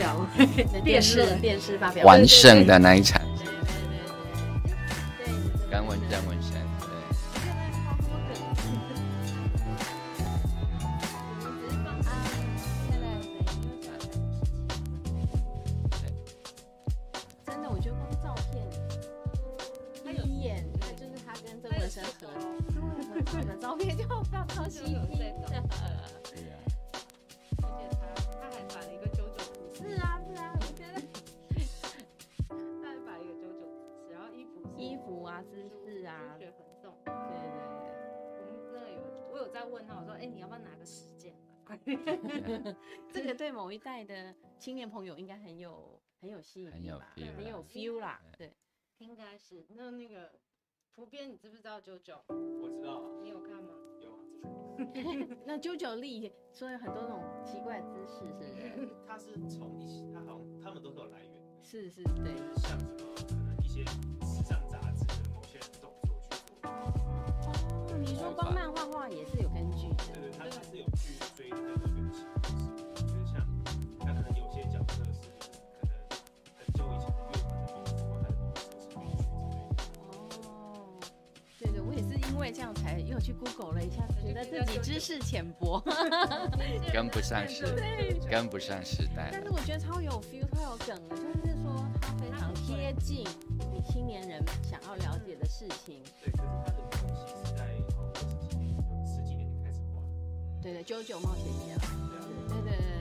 表会，电视电视发表完胜的那一场。青年朋友应该很有很有吸引力吧，很有 feel 啦。对，应该是。那那个图编，你知不知道 JoJo？我知道。你有看吗？有啊。那 JoJo 力说有很多种奇怪的姿势，是不是？他是从一些，他好像他们都是有来源的。是是，对。像什么可能一些时尚杂志的某些动作去做。哦，你说光漫画画也是有根据的。对对，他他是有去追那个原型。这样才又去 Google 了一下，觉得自己知识浅薄，跟不上时，跟不上时代。但是我觉得超有 feel，超有梗的，就是说它非常贴近你青年人想要了解的事情。对，可是它的东西是在好十几年，十几年就开始画。对对，JoJo 冒险家。对对对对。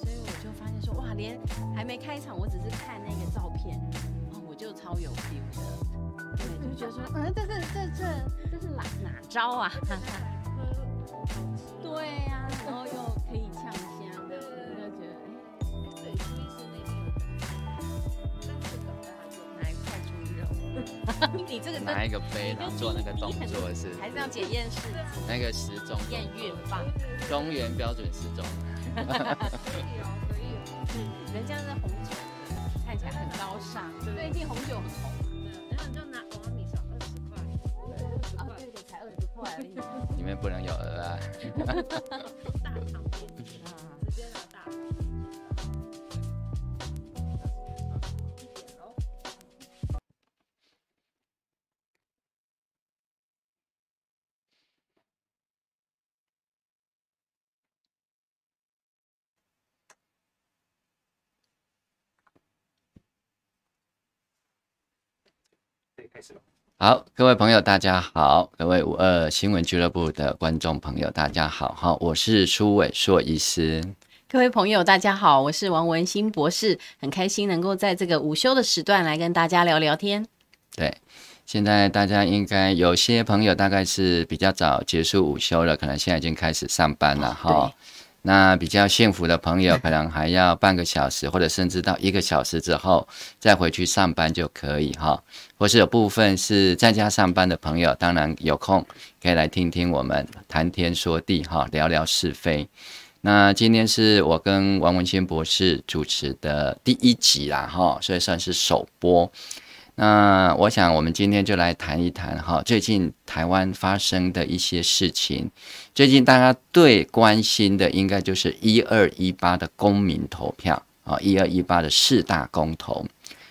所以我就发现说，哇，连还没开场，我只是看那个照片，就超有 feel 的。对，就觉得说，嗯，这这这这这是哪哪招啊？对呀、啊，然后又可以呛香，对对对？就觉得，哎，对，其实那边有，但是等下还有拿一块猪肉，你这个拿一个杯，然后做那个动作是，还是要检验室那个时钟验孕棒，中原标准时钟。可以哦，可以哦，人家是红酒，很高尚，最近红酒很红。里面不能有鹅啊！好，各位朋友，大家好；各位五二新闻俱乐部的观众朋友，大家好。哈，我是苏伟硕医师。各位朋友，大家好，我是王文新博士。很开心能够在这个午休的时段来跟大家聊聊天。对，现在大家应该有些朋友大概是比较早结束午休了，可能现在已经开始上班了哈。哦那比较幸福的朋友，可能还要半个小时，或者甚至到一个小时之后再回去上班就可以哈。或是有部分是在家上班的朋友，当然有空可以来听听我们谈天说地哈，聊聊是非。那今天是我跟王文新博士主持的第一集啦哈，所以算是首播。那我想，我们今天就来谈一谈哈，最近台湾发生的一些事情。最近大家最关心的，应该就是一二一八的公民投票啊，一二一八的四大公投。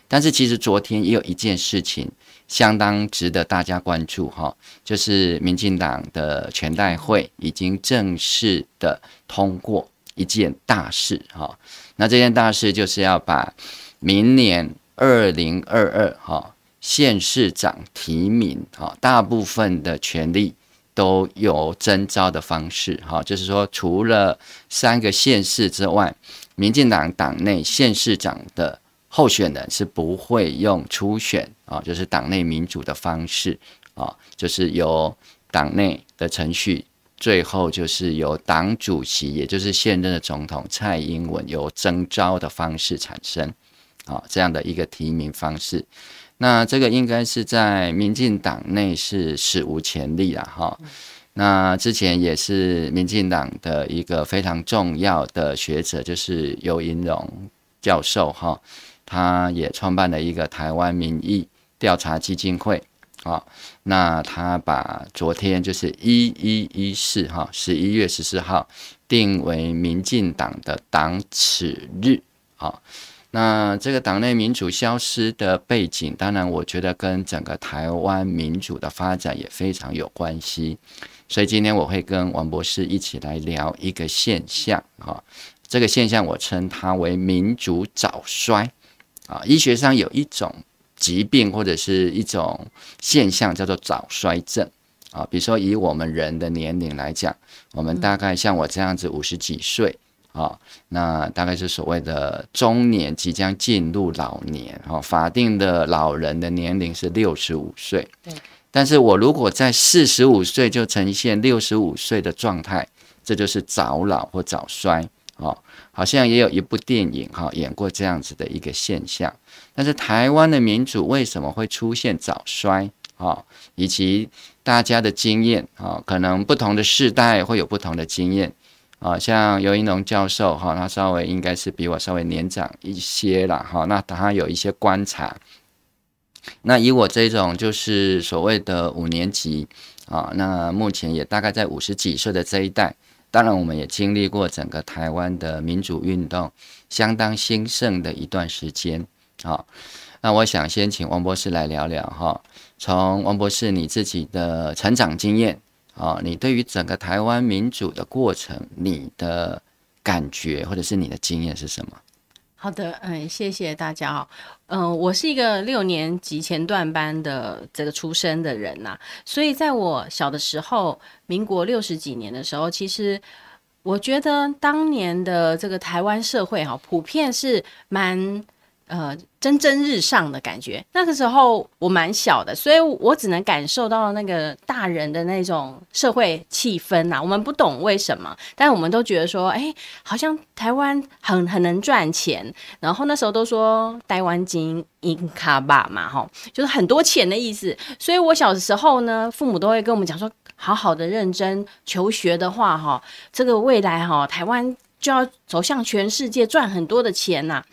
但是其实昨天也有一件事情相当值得大家关注哈，就是民进党的全代会已经正式的通过一件大事哈。那这件大事就是要把明年。二零二二哈，县市长提名哈，大部分的权利都有征召的方式哈，就是说除了三个县市之外，民进党党内县市长的候选人是不会用初选啊，就是党内民主的方式啊，就是由党内的程序，最后就是由党主席，也就是现任的总统蔡英文由征召的方式产生。啊，这样的一个提名方式，那这个应该是在民进党内是史无前例了哈。那之前也是民进党的一个非常重要的学者，就是游盈荣教授哈，他也创办了一个台湾民意调查基金会，啊，那他把昨天就是一一一四哈，十一月十四号定为民进党的党耻日啊。那这个党内民主消失的背景，当然我觉得跟整个台湾民主的发展也非常有关系。所以今天我会跟王博士一起来聊一个现象啊，这个现象我称它为民主早衰啊。医学上有一种疾病或者是一种现象叫做早衰症啊。比如说以我们人的年龄来讲，我们大概像我这样子五十几岁啊，那大概是所谓的中年，即将进入老年啊。法定的老人的年龄是六十五岁。对。但是我如果在四十五岁就呈现六十五岁的状态，这就是早老或早衰哦。好像也有一部电影哈演过这样子的一个现象。但是台湾的民主为什么会出现早衰啊？以及大家的经验啊，可能不同的世代会有不同的经验啊。像游盈隆教授哈，他稍微应该是比我稍微年长一些了哈。那他有一些观察。那以我这种就是所谓的五年级啊，那目前也大概在五十几岁的这一代，当然我们也经历过整个台湾的民主运动相当兴盛的一段时间啊。那我想先请王博士来聊聊哈，从王博士你自己的成长经验啊，你对于整个台湾民主的过程，你的感觉或者是你的经验是什么？好的，嗯，谢谢大家哦。嗯，我是一个六年级前段班的这个出生的人呐，所以在我小的时候，民国六十几年的时候，其实我觉得当年的这个台湾社会哈，普遍是蛮。呃，蒸蒸日上的感觉。那个时候我蛮小的，所以我只能感受到那个大人的那种社会气氛呐、啊。我们不懂为什么，但我们都觉得说，哎、好像台湾很很能赚钱。然后那时候都说台湾金银卡吧嘛，哈，就是很多钱的意思。所以我小的时候呢，父母都会跟我们讲说，好好的认真求学的话，哈，这个未来哈，台湾就要走向全世界，赚很多的钱呐、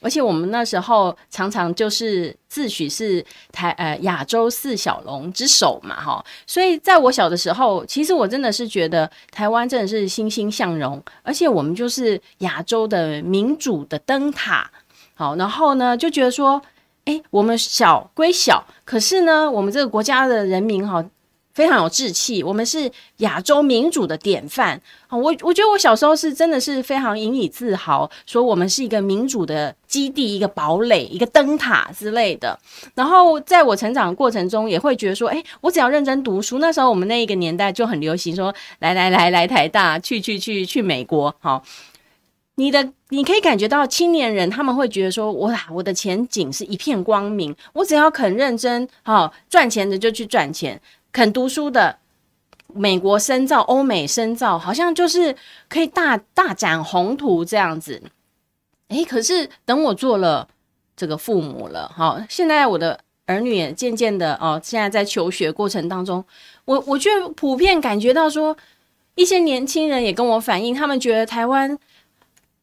而且我们那时候常常就是自诩是台呃亚洲四小龙之首嘛，哈，所以在我小的时候，其实我真的是觉得台湾真的是欣欣向荣，而且我们就是亚洲的民主的灯塔，好，然后呢就觉得说，哎，我们小归小，可是呢，我们这个国家的人民哈。非常有志气，我们是亚洲民主的典范。我我觉得我小时候是真的是非常引以自豪，说我们是一个民主的基地，一个堡垒，一个灯塔之类的。然后在我成长的过程中，也会觉得说，哎，我只要认真读书。那时候我们那一个年代就很流行说，来来来来台大，去去去去美国。好，你的你可以感觉到青年人他们会觉得说，哇，我的前景是一片光明。我只要肯认真，好赚钱的就去赚钱。肯读书的，美国深造、欧美深造，好像就是可以大大展宏图这样子。诶，可是等我做了这个父母了，好，现在我的儿女也渐渐的哦，现在在求学过程当中，我我却普遍感觉到说，一些年轻人也跟我反映，他们觉得台湾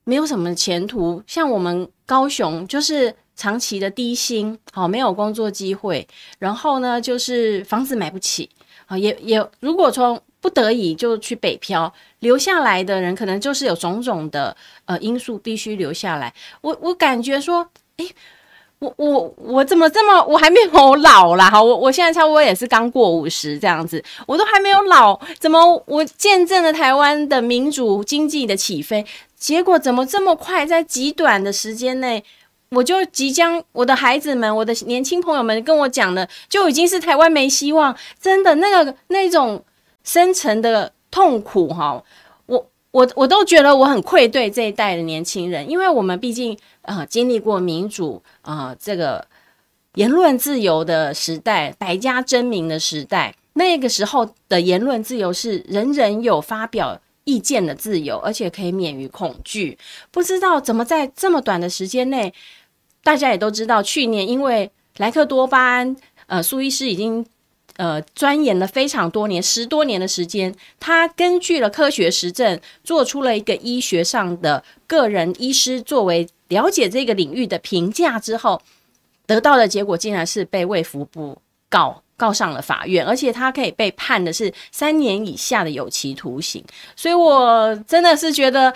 没有什么前途，像我们高雄就是。长期的低薪，好，没有工作机会，然后呢，就是房子买不起，啊，也也，如果从不得已就去北漂，留下来的人可能就是有种种的呃因素必须留下来。我我感觉说，诶，我我我怎么这么，我还没有老啦，哈，我我现在差不多也是刚过五十这样子，我都还没有老，怎么我见证了台湾的民主经济的起飞，结果怎么这么快，在极短的时间内？我就即将我的孩子们，我的年轻朋友们跟我讲的，就已经是台湾没希望，真的那个那种深沉的痛苦哈，我我我都觉得我很愧对这一代的年轻人，因为我们毕竟呃经历过民主啊、这个言论自由的时代，百家争鸣的时代，那个时候的言论自由是人人有发表意见的自由，而且可以免于恐惧。不知道怎么在这么短的时间内。大家也都知道，去年因为莱克多巴胺，呃，苏医师已经呃钻研了非常多年，十多年的时间，他根据了科学实证，做出了一个医学上的个人医师作为了解这个领域的评价之后，得到的结果竟然是被卫福部告告上了法院，而且他可以被判的是三年以下的有期徒刑。所以我真的是觉得，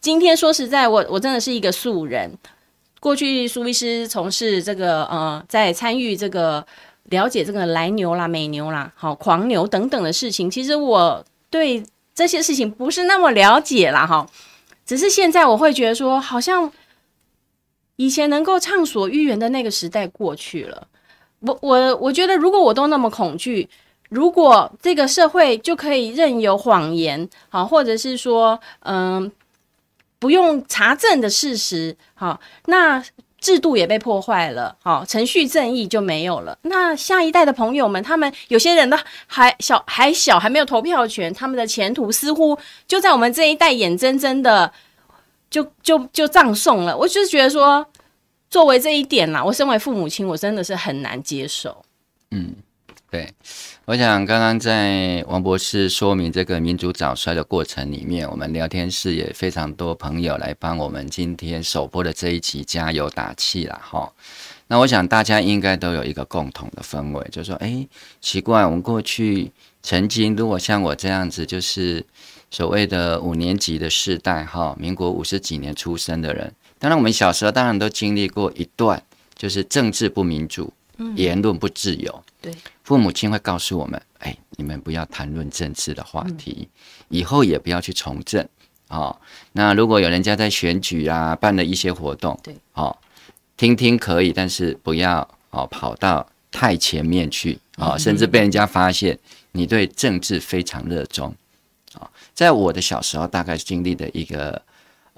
今天说实在，我我真的是一个素人。过去苏医师从事这个呃，在参与这个了解这个来牛啦、美牛啦、好狂牛等等的事情，其实我对这些事情不是那么了解啦，哈。只是现在我会觉得说，好像以前能够畅所欲言的那个时代过去了。我我我觉得，如果我都那么恐惧，如果这个社会就可以任由谎言，好，或者是说，嗯，不用查证的事实，好，那制度也被破坏了，好，程序正义就没有了。那下一代的朋友们，他们有些人呢还小，还小，还没有投票权，他们的前途似乎就在我们这一代眼睁睁的就就就葬送了。我就是觉得说。作为这一点啦，我身为父母亲，我真的是很难接受。嗯，对，我想刚刚在王博士说明这个民主早衰的过程里面，我们聊天室也非常多朋友来帮我们今天首播的这一集加油打气了哈。那我想大家应该都有一个共同的氛围，就是说，哎，奇怪，我们过去曾经如果像我这样子，就是所谓的五年级的世代哈，民国五十几年出生的人。当然，我们小时候当然都经历过一段，就是政治不民主，言论不自由。对，父母亲会告诉我们：“哎，你们不要谈论政治的话题，嗯、以后也不要去从政。”哦，那如果有人家在选举啊，办了一些活动，对，哦，听听可以，但是不要哦跑到太前面去啊，哦，甚至被人家发现你对政治非常热衷。啊，哦，在我的小时候，大概经历的一个。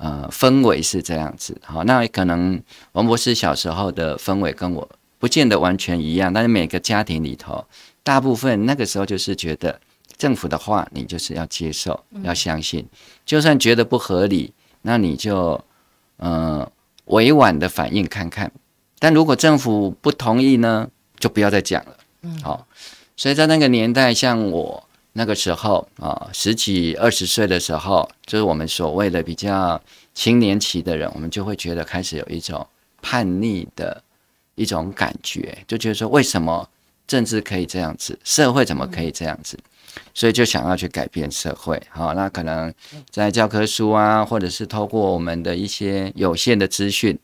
呃，氛围是这样子，好，那可能王博士小时候的氛围跟我不见得完全一样，但是每个家庭里头，大部分那个时候就是觉得政府的话，你就是要接受，要相信，就算觉得不合理，那你就呃委婉的反应看看，但如果政府不同意呢，就不要再讲了，好，所以在那个年代，像我。那个时候啊，十几二十岁的时候，就是我们所谓的比较青年期的人，我们就会觉得开始有一种叛逆的一种感觉，就觉得说，为什么政治可以这样子，社会怎么可以这样子？所以就想要去改变社会。好，那可能在教科书啊，或者是透过我们的一些有限的资讯，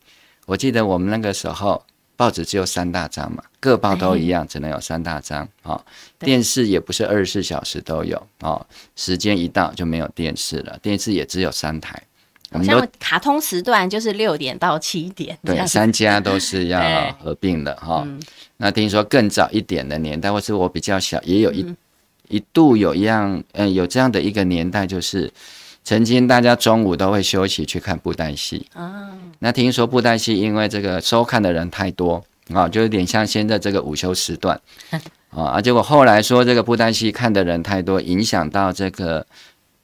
我记得我们那个时候。报纸只有三大张嘛，各报都一样，只能有三大张。啊、哦，电视也不是二十四小时都有。哦，时间一到就没有电视了，电视也只有三台。好像卡通时段就是六点到七点。对，三家都是要 合并的哈、哦。那听说更早一点的年代，或是我比较小，也有一、嗯、一度有一样，嗯，有这样的一个年代，就是。曾经大家中午都会休息去看布袋戏啊，那听说布袋戏因为这个收看的人太多啊，就有点像现在这个午休时段啊，结果后来说这个布袋戏看的人太多，影响到这个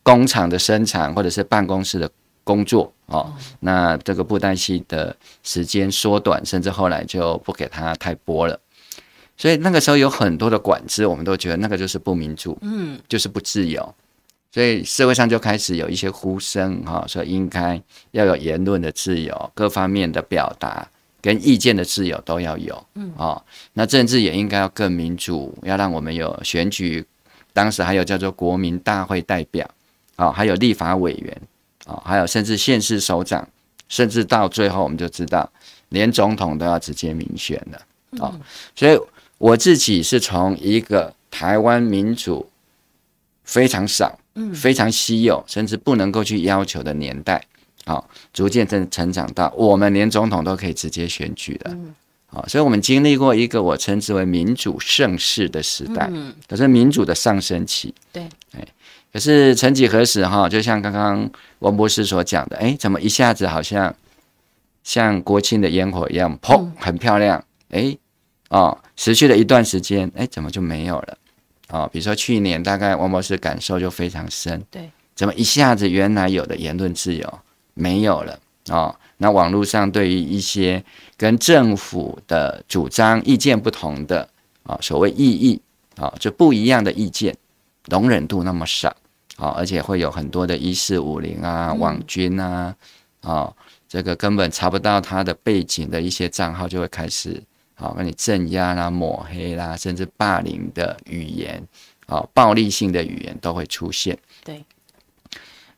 工厂的生产或者是办公室的工作哦，那这个布袋戏的时间缩短，甚至后来就不给他太播了，所以那个时候有很多的管制，我们都觉得那个就是不民主，嗯，就是不自由。所以社会上就开始有一些呼声，哈，说应该要有言论的自由，各方面的表达跟意见的自由都要有，嗯，哦，那政治也应该要更民主，要让我们有选举，当时还有叫做国民大会代表，哦，还有立法委员，哦，还有甚至县市首长，甚至到最后我们就知道，连总统都要直接民选了，啊，所以我自己是从一个台湾民主非常少。非常稀有，甚至不能够去要求的年代，好，逐渐正成长到我们连总统都可以直接选举了，好，所以我们经历过一个我称之为民主盛世的时代，可是民主的上升期，对，哎，可是曾几何时哈，就像刚刚王博士所讲的，哎，怎么一下子好像像国庆的烟火一样，砰，很漂亮，哎，哦，持续了一段时间，哎，怎么就没有了？哦，比如说去年大概王博士感受就非常深，对，怎么一下子原来有的言论自由没有了？哦，那网络上对于一些跟政府的主张意见不同的啊，所谓异议啊，就不一样的意见，容忍度那么少，啊，而且会有很多的一四五零啊、网军啊，啊，这个根本查不到他的背景的一些账号就会开始。好，跟你镇压啦、抹黑啦，甚至霸凌的语言，好，暴力性的语言都会出现。对。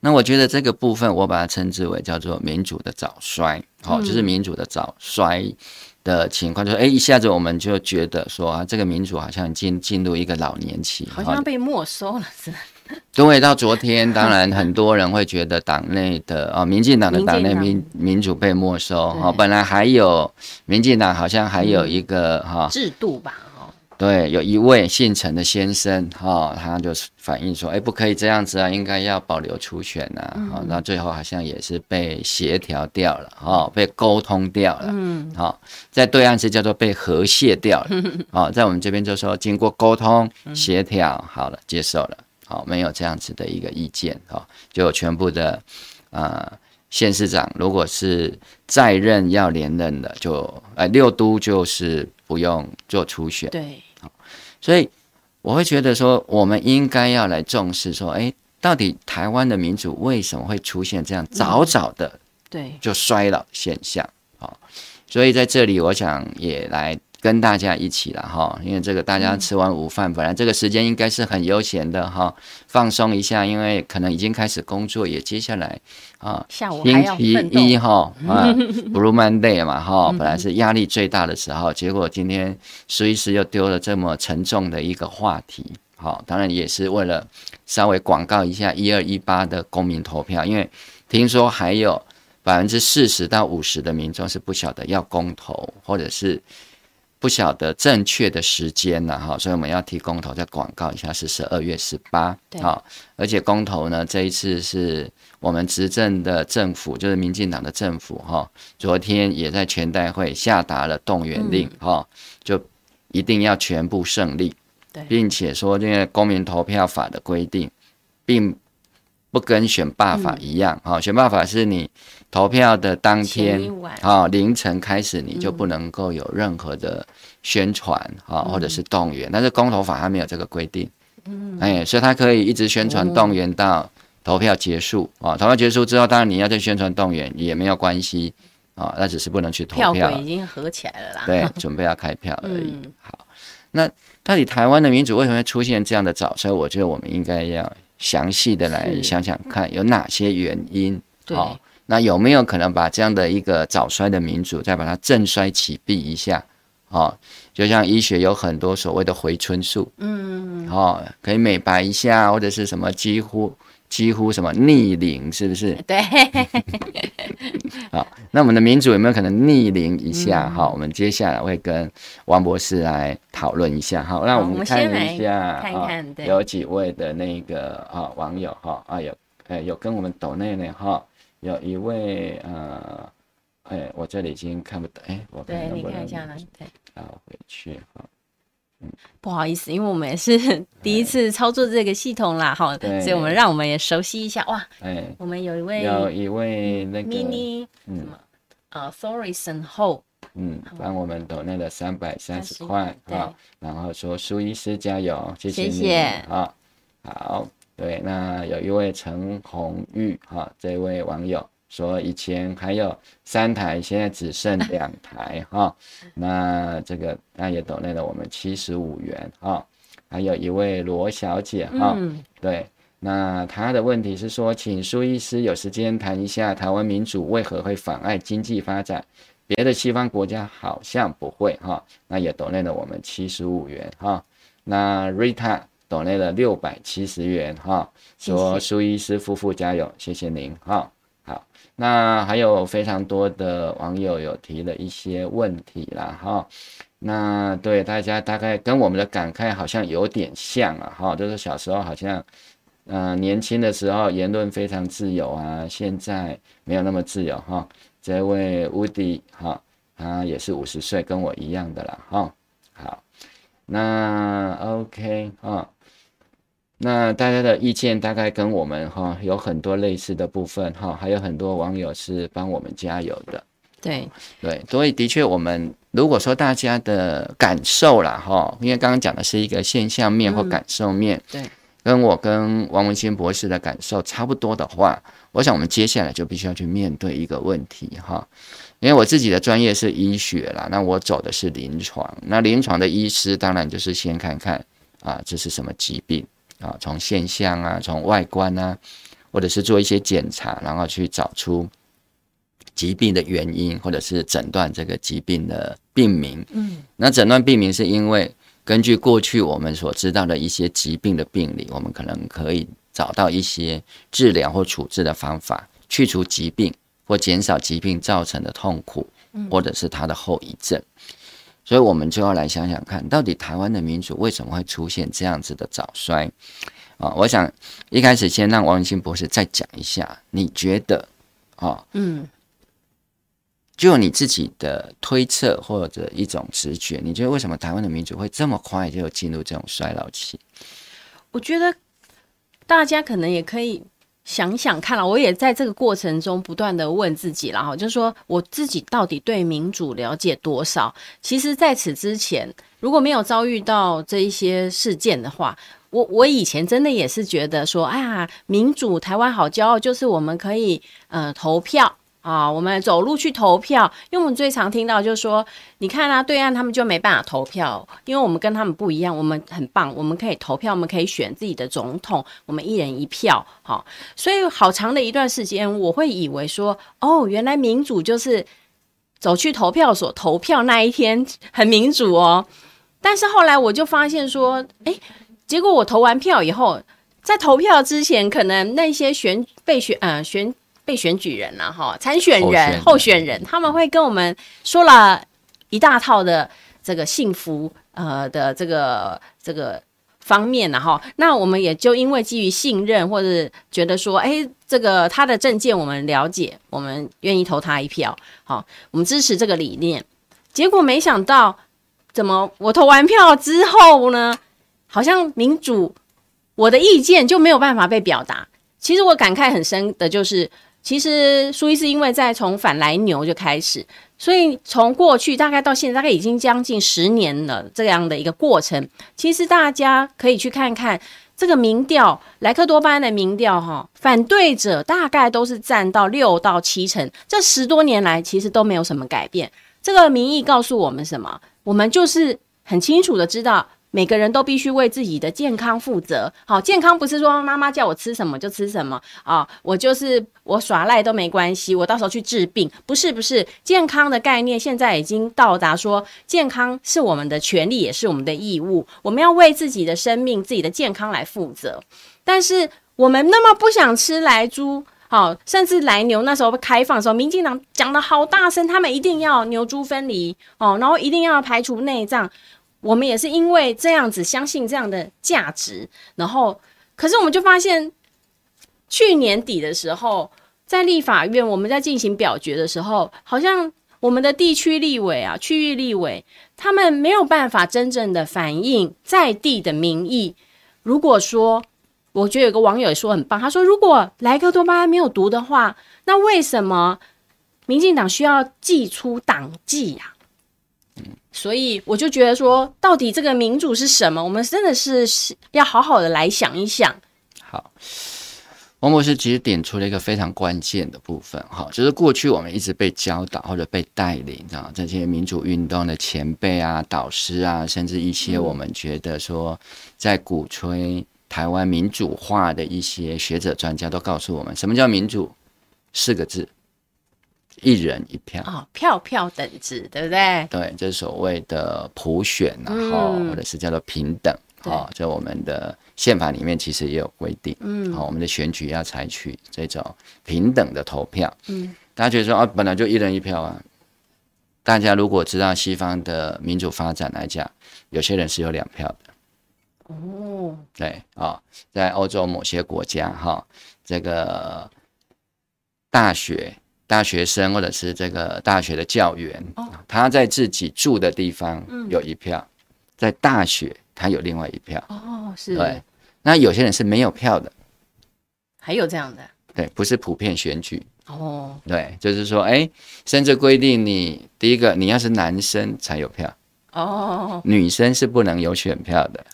那我觉得这个部分，我把它称之为叫做民主的早衰，好，就是民主的早衰的情况，就是哎，一下子我们就觉得说啊，这个民主好像进进入一个老年期，好像被没收了似的。对，到昨天，当然很多人会觉得党内的哦，民进党的党。内民民主被没收哦，本来还有民进党好像还有一个哈、制度吧。对，有一位姓陈的先生，哈、哦，他就反映说，哎，不可以这样子啊，应该要保留初选呐、啊，好、嗯，那、哦、最后好像也是被协调掉了，哈、哦，被沟通掉了，嗯，好、哦，在对岸是叫做被和谐掉了，好、哦，在我们这边就说经过沟通协调，好了，接受了，好、哦，没有这样子的一个意见，哈、哦，就全部的啊、呃，县市长如果是在任要连任的，就哎六都就是不用做初选，对。所以我会觉得说，我们应该要来重视说，哎，到底台湾的民主为什么会出现这样早早的对就衰老现象？好，所以在这里我想也来。跟大家一起了哈，因为这个大家吃完午饭，本来这个时间应该是很悠闲的哈，放松一下，因为可能已经开始工作，也接下来啊，下午星期一哈 啊，Blue Monday 嘛哈，本来是压力最大的时候，结果今天苏医师又丢了这么沉重的一个话题，好，当然也是为了稍微广告一下一二一八的公民投票，因为听说还有百分之四十到五十的民众是不晓得要公投，或者是。不晓得正确的时间了哈，所以我们要替公投再广告一下，是十二月十八，好，而且公投呢，这一次是我们执政的政府，就是民进党的政府哈，昨天也在全代会下达了动员令哈，就一定要全部胜利，并且说这个公民投票法的规定，并不跟选罢法一样哈，选罢法是你。投票的当天，啊，凌晨开始你就不能够有任何的宣传啊，或者是动员。但是公投法它没有这个规定，嗯，哎，所以它可以一直宣传动员到投票结束啊。投票结束之后，当然你要再宣传动员也没有关系啊，那只是不能去投票。票已经合起来了啦。对，准备要开票而已。好，那到底台湾的民主为什么会出现这样的早所以？我觉得我们应该要详细的来想想看有哪些原因。好。那有没有可能把这样的一个早衰的民主，再把它振衰起弊一下？哦，就像医学有很多所谓的回春术，嗯，哦，可以美白一下，或者是什么几乎几乎什么逆龄，是不是？对。好，那我们的民主有没有可能逆龄一下？好，我们接下来会跟王博士来讨论一下。好，那我们看一下，看看，有几位的那个啊网友哈啊有哎有跟我们抖内内哈。有一位呃，哎，我这里已经看不到，哎，我看对，你看一下呢，对，好，回去哈，嗯，不好意思，因为我们也是 第一次操作这个系统啦，好，所以我们让我们也熟悉一下，哇，哎，我们有一位有一位那个 mini 什么呃，Thorison Ho，嗯，帮我们抖那个三百三十块，好，然后说苏医师加油，谢谢你，好，好。对，那有一位陈红玉哈，这位网友说以前还有三台，现在只剩 两台哈。那这个那也抖内了我们七十五元哈。还有一位罗小姐哈，对，那她的问题是说，请苏医师有时间谈一下台湾民主为何会妨碍经济发展，别的西方国家好像不会哈。那也抖内了我们七十五元哈。那 Rita。抖内了六百七十元哈，说苏医师夫妇加油，谢谢您哈。好，那还有非常多的网友有提了一些问题啦哈。那对大家大概跟我们的感慨好像有点像啊哈，就是小时候好像，嗯、呃，年轻的时候言论非常自由啊，现在没有那么自由哈。这位 Woody 哈，他也是五十岁，跟我一样的啦哈。好，那 OK 啊。那大家的意见大概跟我们哈有很多类似的部分哈，还有很多网友是帮我们加油的。对对，所以的确，我们如果说大家的感受啦哈，因为刚刚讲的是一个现象面或感受面，对，跟我跟王文清博士的感受差不多的话，我想我们接下来就必须要去面对一个问题哈。因为我自己的专业是医学啦，那我走的是临床。那临床的医师当然就是先看看啊，这是什么疾病啊，从现象啊，从外观啊，或者是做一些检查，然后去找出疾病的原因，或者是诊断这个疾病的病名。嗯，那诊断病名是因为根据过去我们所知道的一些疾病的病理，我们可能可以找到一些治疗或处置的方法，去除疾病。或减少疾病造成的痛苦，或者是它的后遗症，所以我们就要来想想看，到底台湾的民主为什么会出现这样子的早衰啊？我想一开始先让王文清博士再讲一下，你觉得啊，嗯，就你自己的推测或者一种直觉，你觉得为什么台湾的民主会这么快就进入这种衰老期？我觉得大家可能也可以。想想看了，我也在这个过程中不断的问自己了哈，就是说我自己到底对民主了解多少？其实在此之前，如果没有遭遇到这一些事件的话，我我以前真的也是觉得说，哎呀，民主台湾好骄傲，就是我们可以呃投票。啊，我们走路去投票，因为我们最常听到就是说，你看啊，对岸他们就没办法投票，因为我们跟他们不一样，我们很棒，我们可以投票，我们可以选自己的总统，我们一人一票，好，所以好长的一段时间，我会以为说，哦，原来民主就是走去投票所投票那一天很民主哦，但是后来我就发现说，哎，结果我投完票以后，在投票之前，可能那些选被选呃选。被选举人呐，哈，参选人、候选人，他们会跟我们说了一大套的这个幸福呃的这个这个方面呐，哈，那我们也就因为基于信任或者觉得说，哎，这个他的政见我们了解，我们愿意投他一票，好，我们支持这个理念。结果没想到，怎么我投完票之后呢，好像民主我的意见就没有办法被表达。其实我感慨很深的就是。其实苏医师因为在从反来牛就开始，所以从过去大概到现在，大概已经将近十年了这样的一个过程。其实大家可以去看看这个民调，莱克多巴胺的民调哈，反对者大概都是占到六到七成。这十多年来其实都没有什么改变。这个民意告诉我们什么？我们就是很清楚的知道。每个人都必须为自己的健康负责。好，健康不是说妈妈叫我吃什么就吃什么啊，我就是我耍赖都没关系，我到时候去治病。不是不是，健康的概念现在已经到达说，健康是我们的权利，也是我们的义务。我们要为自己的生命、自己的健康来负责。但是我们那么不想吃莱猪，好，甚至莱牛那时候开放的时候，民进党讲得好大声，他们一定要牛猪分离哦，然后一定要排除内脏。我们也是因为这样子相信这样的价值，然后，可是我们就发现，去年底的时候，在立法院我们在进行表决的时候，好像我们的地区立委啊、区域立委，他们没有办法真正的反映在地的民意。如果说，我觉得有个网友也说很棒，他说，如果莱克多巴胺没有毒的话，那为什么民进党需要祭出党纪呀？所以我就觉得说，到底这个民主是什么？我们真的是要好好的来想一想。好，王博士其实点出了一个非常关键的部分，哈，就是过去我们一直被教导或者被带领啊，这些民主运动的前辈啊、导师啊，甚至一些我们觉得说在鼓吹台湾民主化的一些学者专家，都告诉我们，什么叫民主？四个字。一人一票。哦，票票等值，对不对？对，就是所谓的普选，然后、嗯、或者是叫做平等，哦，在我们的宪法里面其实也有规定，嗯，好，我们的选举要采取这种平等的投票，嗯，大家觉得说啊，本来就一人一票啊，大家如果知道西方的民主发展来讲，有些人是有两票的，哦，对啊、哦，在欧洲某些国家哈、哦，这个大学。大学生或者是这个大学的教员，他在自己住的地方有一票，在大学他有另外一票。哦，是。对，那有些人是没有票的，还有这样的？对，不是普遍选举。哦，对，就是说，哎，甚至规定你第一个，你要是男生才有票。哦，女生是不能有选票的。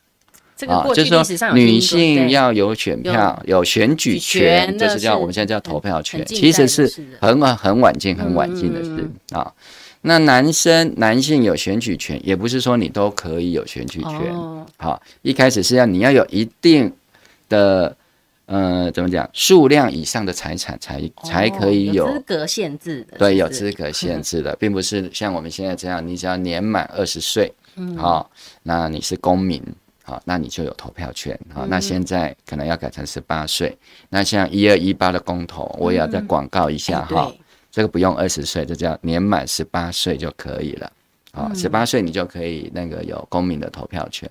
这个过去就是说女性要有选票、有选举权，权这是叫我们现在叫投票权其实是很晚很很晚近、很晚近的事嗯啊。那男生男性有选举权，也不是说你都可以有选举权。哦，好，一开始是要你要有一定的呃，怎么讲，数量以上的财产才才可以有哦资格限制的，对，有资格限 制的，并不是像我们现在这样，你只要年满二十岁，嗯好、那你是公民，好，那你就有投票权，好，嗯那现在可能要改成十八岁。那像一二一八的公投，我也要再广告一下哈、哎这个不用二十岁，这叫年满十八岁就可以了，好，十八岁你就可以那个有公民的投票权。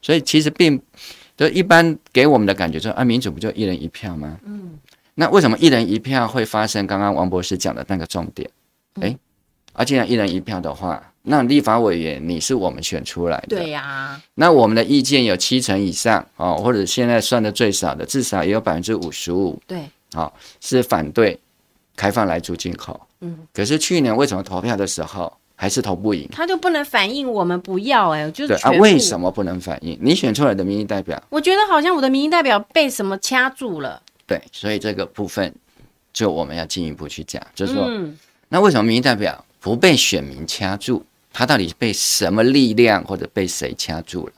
所以其实并就一般给我们的感觉说啊，民主不就一人一票吗？嗯，那为什么一人一票会发生刚刚王博士讲的那个重点？诶，啊，既然一人一票的话，那立法委员你是我们选出来的，对呀，那我们的意见有七成以上哦，或者现在算的最少的，至少也有百分之五十五，对，好是反对开放来猪进口。嗯，可是去年为什么投票的时候还是投不赢？他就不能反映我们不要哎，就是对啊，为什么不能反映？你选出来的民意代表，我觉得好像我的民意代表被什么掐住了，对，所以这个部分就我们要进一步去讲，就是说，嗯，那为什么民意代表不被选民掐住？他到底被什么力量或者被谁掐住了？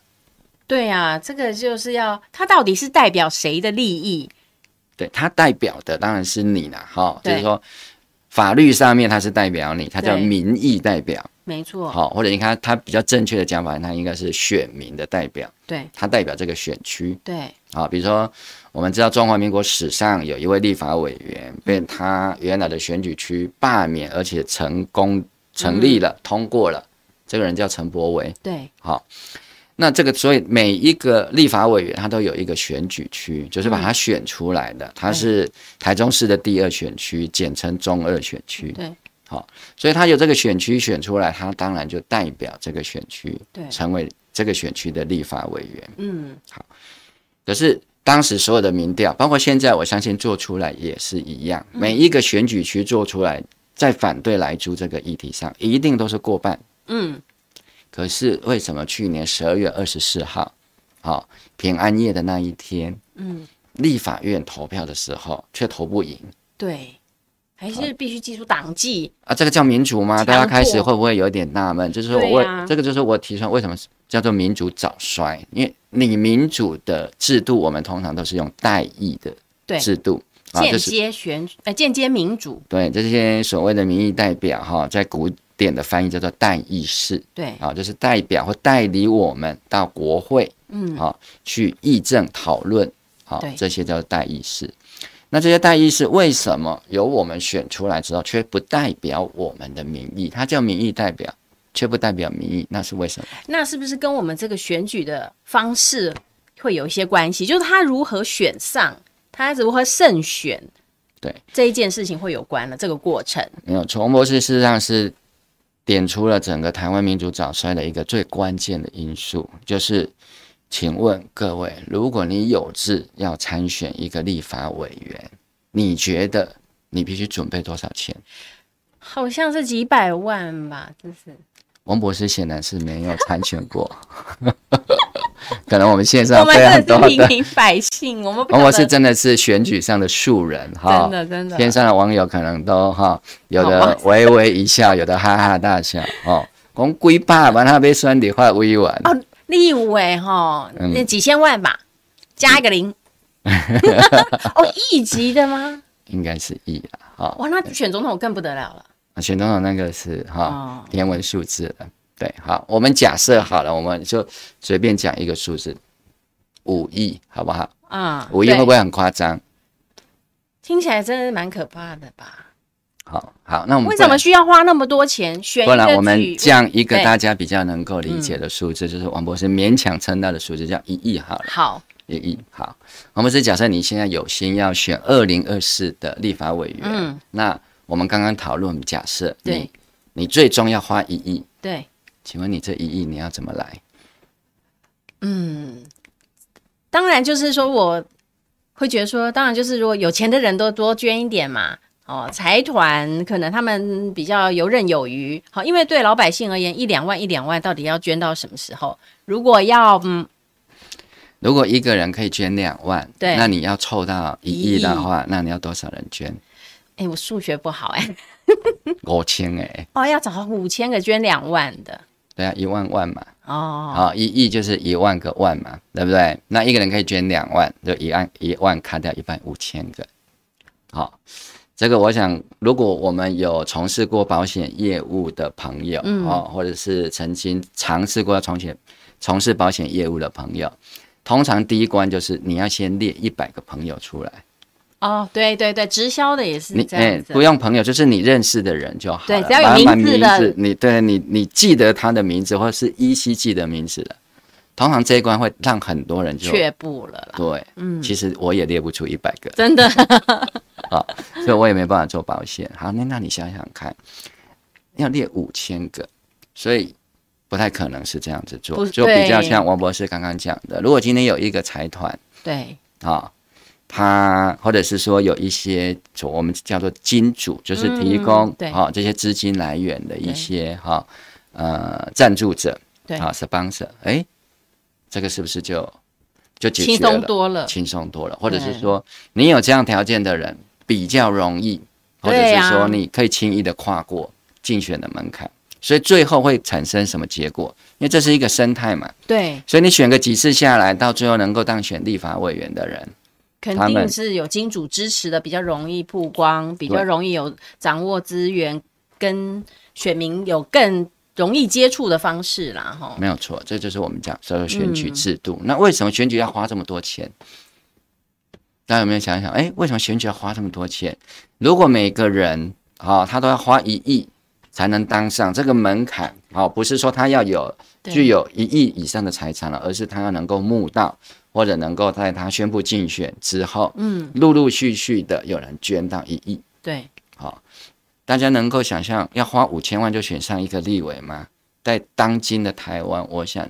对啊，这个就是要他到底是代表谁的利益？对他代表的当然是你啦，哈，就是说法律上面他是代表你，他叫民意代表，没错，好，或者你看他比较正确的讲法，他应该是选民的代表，对。他代表这个选区，对，好，比如说我们知道中华民国史上有一位立法委员被他原来的选举区罢免，而且成功成立了、通过了，这个人叫陈柏惟，对，好。那这个，所以每一个立法委员他都有一个选举区，就是把他选出来的。他是台中市的第二选区，简称中二选区。对，好，所以他有这个选区选出来，他当然就代表这个选区，对成为这个选区的立法委员。嗯，好可是当时所有的民调，包括现在，我相信做出来也是一样，每一个选举区做出来，在反对来租这个议题上，一定都是过半。嗯，可是为什么去年十二月二十四号，好、平安夜的那一天，嗯，立法院投票的时候却投不赢对，还是必须记住党纪。啊？这个叫民主吗？大家开始会不会有点纳闷？就是说我、为啊这个就是我提出来为什么叫做民主早衰？因为你民主的制度，我们通常都是用代议的制度啊，间接选呃间接民主，对这些所谓的民意代表哈，在古典的翻译叫做代议士。对，啊，就是代表或代理我们到国会，嗯，啊，去议政讨论，啊对，这些叫代议士。那这些代议士为什么由我们选出来之后，却不代表我们的民意？他叫民意代表，却不代表民意，那是为什么？那是不是跟我们这个选举的方式会有一些关系？就是他如何选上，他如何慎选，对这一件事情会有关的这个过程。没有，崇博士事实上是点出了整个台湾民主早衰的一个最关键的因素，就是，请问各位，如果你有志要参选一个立法委员，你觉得你必须准备多少钱？好像是几百万吧，就是王博士显然是没有参选过，可能我们线我上们非常的是平的民百姓，我们不王博士晓得真的是选举上的素人哈真，的真的线上的网友可能都哈，有的微微一笑，有的哈哈大笑哦。讲几百万，他被选的话委员，哦，立委哈，嗯那几千万吧，加一个零，哦，亿级的吗？应该是亿了哈。哇，那选总统更不得了了。选总统那个是哈哦天文数字了，对，好，我们假设好了，我们就随便讲一个数字，五亿，好不好？啊，五亿对会不会很夸张？听起来真的是蛮可怕的吧？好好，那我们为什么需要花那么多钱选一不然我们举降一个大家比较能够理解的数字，就是王博士勉强称到的数字，叫一亿好了，好，一亿好。王博士，假设你现在有心要选二零二四的立法委员，嗯，那我们刚刚讨论假设你对你最终要花一亿，对，请问你这一亿你要怎么来？嗯，当然就是说我会觉得说，当然就是如果有钱的人都多捐一点嘛。哦，财团可能他们比较游刃有余，好，因为对老百姓而言，一两万一两万到底要捐到什么时候？如果要嗯如果一个人可以捐两万，对，那你要凑到一亿的话，那你要多少人捐？哎、欸，我数学不好哎、欸，五千哎，哦，要找五千个捐两万的，对啊，一万万嘛，哦，好，一亿就是一万个万嘛，对不对？那一个人可以捐两万，就一万一万砍掉一半五千个，好，这个我想，如果我们有从事过保险业务的朋友，嗯，哦，或者是曾经尝试过从事从事保险业务的朋友。通常第一关就是你要先列一百个朋友出来。哦，对对对，直销的也是这样子。哎，不用朋友，就是你认识的人就好了。对，只要有名字的，名字你对你你记得他的名字，或者是依稀记得名字的，通常这一关会让很多人就却步了。对，嗯，其实我也列不出一百个，真的。啊，所以我也没办法做保险。好，那那你想想看，要列五千个，所以。不太可能是这样子做，就比较像王博士刚刚讲的。如果今天有一个财团，对啊，他或者是说有一些我们叫做金主，就是提供啊这些资金来源的一些哈呃赞助者，对啊，sponsor，哎，这个是不是就就解决了？轻松多了，轻松多了。或者是说你有这样条件的人比较容易，或者是说你可以轻易的跨过竞选的门槛。所以最后会产生什么结果？因为这是一个生态嘛。对。所以你选个几次下来，到最后能够当选立法委员的人，肯定是有金主支持的，比较容易曝光，比较容易有掌握资源，跟选民有更容易接触的方式啦。哈，没有错，这就是我们讲所有选举制度。嗯。那为什么选举要花这么多钱？大家有没有想想？哎，为什么选举要花这么多钱？如果每个人啊，他都要花一亿。才能当上这个门槛，哦，不是说他要有具有一亿以上的财产了，而是他要能够募到，或者能够在他宣布竞选之后，嗯，陆陆续续的有人捐到一亿，对，好，大家能够想象要花五千万就选上一个立委吗？在当今的台湾，我想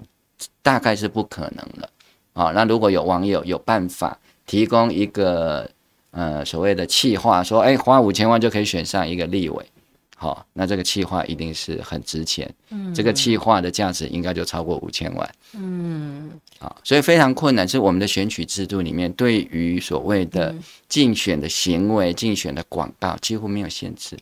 大概是不可能的，啊，那如果有网友有办法提供一个呃所谓的气话，说，哎，花五千万就可以选上一个立委。好，那这个企划一定是很值钱，嗯，这个企划的价值应该就超过五千万，嗯，好，所以非常困难。是我们的选举制度里面，对于所谓的竞选的行为、竞选的广告几乎没有限制。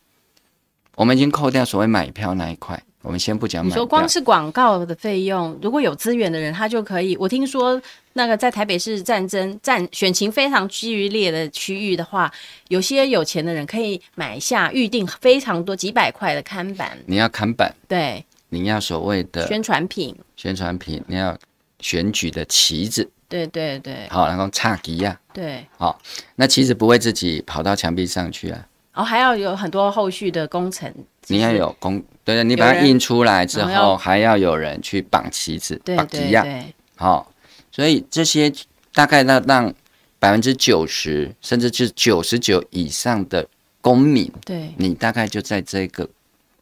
我们已经扣掉所谓买票那一块。我们先不讲。你说光是广告的费用，如果有资源的人，他就可以。我听说那个在台北市战争战选情非常剧烈的区域的话，有些有钱的人可以买下预定非常多几百块的看板。你要看板，对，你要所谓的宣传品，宣传品，你要选举的旗子，对对对，好，然后插旗呀，对，好，那旗子不会自己跑到墙壁上去啊。哦，还要有很多后续的工程。你要有工，对对，你把它印出来之后，还要有人去绑旗子，绑旗呀。好，所以这些大概要让百分之九十，甚至是九十九以上的公民，对，你大概就在这个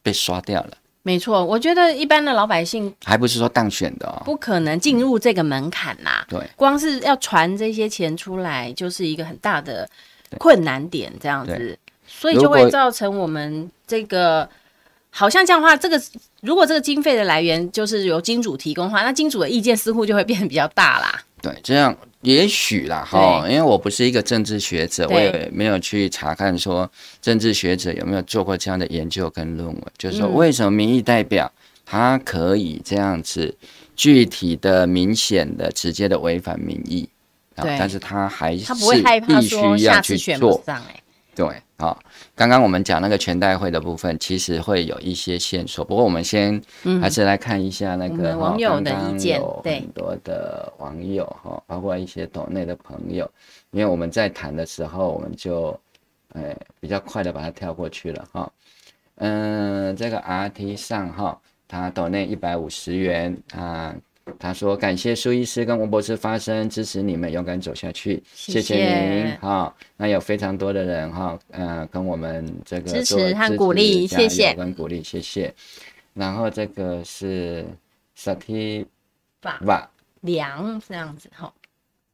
被刷掉了。没错，我觉得一般的老百姓还不是说当选的哦，不可能进入这个门槛呐。对，光是要传这些钱出来，就是一个很大的困难点，这样子。所以就会造成我们这个好像这样的话，这个如果这个经费的来源就是由金主提供的话，那金主的意见似乎就会变得比较大啦。对，这样也许啦哈，因为我不是一个政治学者，我也没有去查看说政治学者有没有做过这样的研究跟论文，就是说为什么民意代表他可以这样子具体的、明显的、直接的违反民意，对，但是他还是必须要去做。对，好，刚刚我们讲那个全代会的部分，其实会有一些线索。不过我们先还是来看一下那个网友的意见，对，很多的网友哈，包括一些岛内的朋友，因为我们在谈的时候，我们就哎比较快的把它跳过去了哈。嗯，这个 RT 上哈，它岛内一百五十元啊。他说：“感谢苏医师跟王博士发声，支持你们勇敢走下去，谢谢，您。哈、哦，那有非常多的人哈，嗯、呃，跟我们这个支持和鼓励，谢谢跟鼓励，谢谢。然后这个是 Sati 瓦梁这样子哈，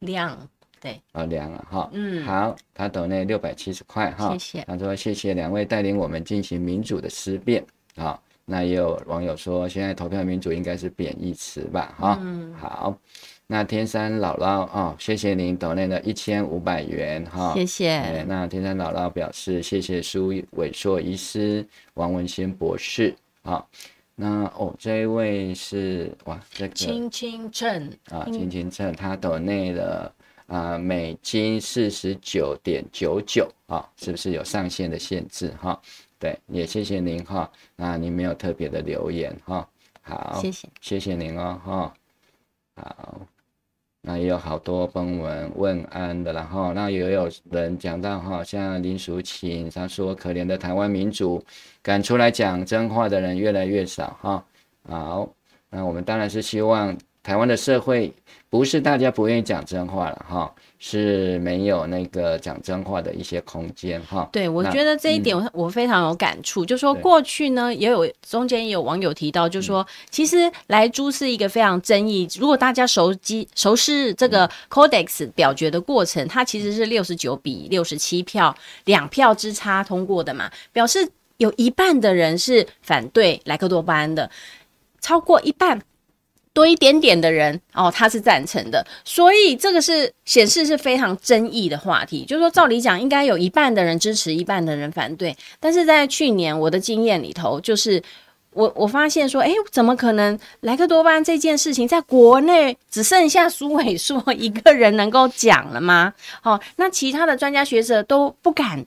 梁对啊凉了哈，嗯好，他抖内六百七十块哈，谢谢。他说谢谢两位带领我们进行民主的思辨啊。”那也有网友说，现在投票民主应该是贬义词吧？哈、嗯，好，那天山姥姥哦，谢谢您抖内的一千五百元哈，谢谢。那天山姥姥表示谢谢苏伟硕医师、王文仙博士啊。那哦，这一位是哇，这个青青秤啊，青青秤他抖内的啊，美金四十九点九九啊，是不是有上限的限制哈？对，也谢谢您哈。那您没有特别的留言哈，好，谢谢，谢谢您哦哈，好。那也有好多朋友问安的，然后那也有人讲到哈，像林淑琴他说，可怜的台湾民主，敢出来讲真话的人越来越少哈。好，那我们当然是希望台湾的社会不是大家不愿意讲真话了哈。是没有那个讲真话的一些空间哈。对，我觉得这一点我非常有感触，嗯、就是说过去呢也有中间也有网友提到，就是说其实莱猪是一个非常争议。如果大家熟悉熟悉这个 Codex 表决的过程，它其实是六十九比六十七票，两票之差通过的嘛，表示有一半的人是反对莱克多巴胺的，超过一半。多一点点的人哦，他是赞成的，所以这个是显示是非常争议的话题。就是说，照理讲，应该有一半的人支持，一半的人反对。但是在去年我的经验里头，就是我我发现说，诶，怎么可能莱克多巴胺这件事情在国内只剩下苏伟硕一个人能够讲了吗？哦，那其他的专家学者都不敢。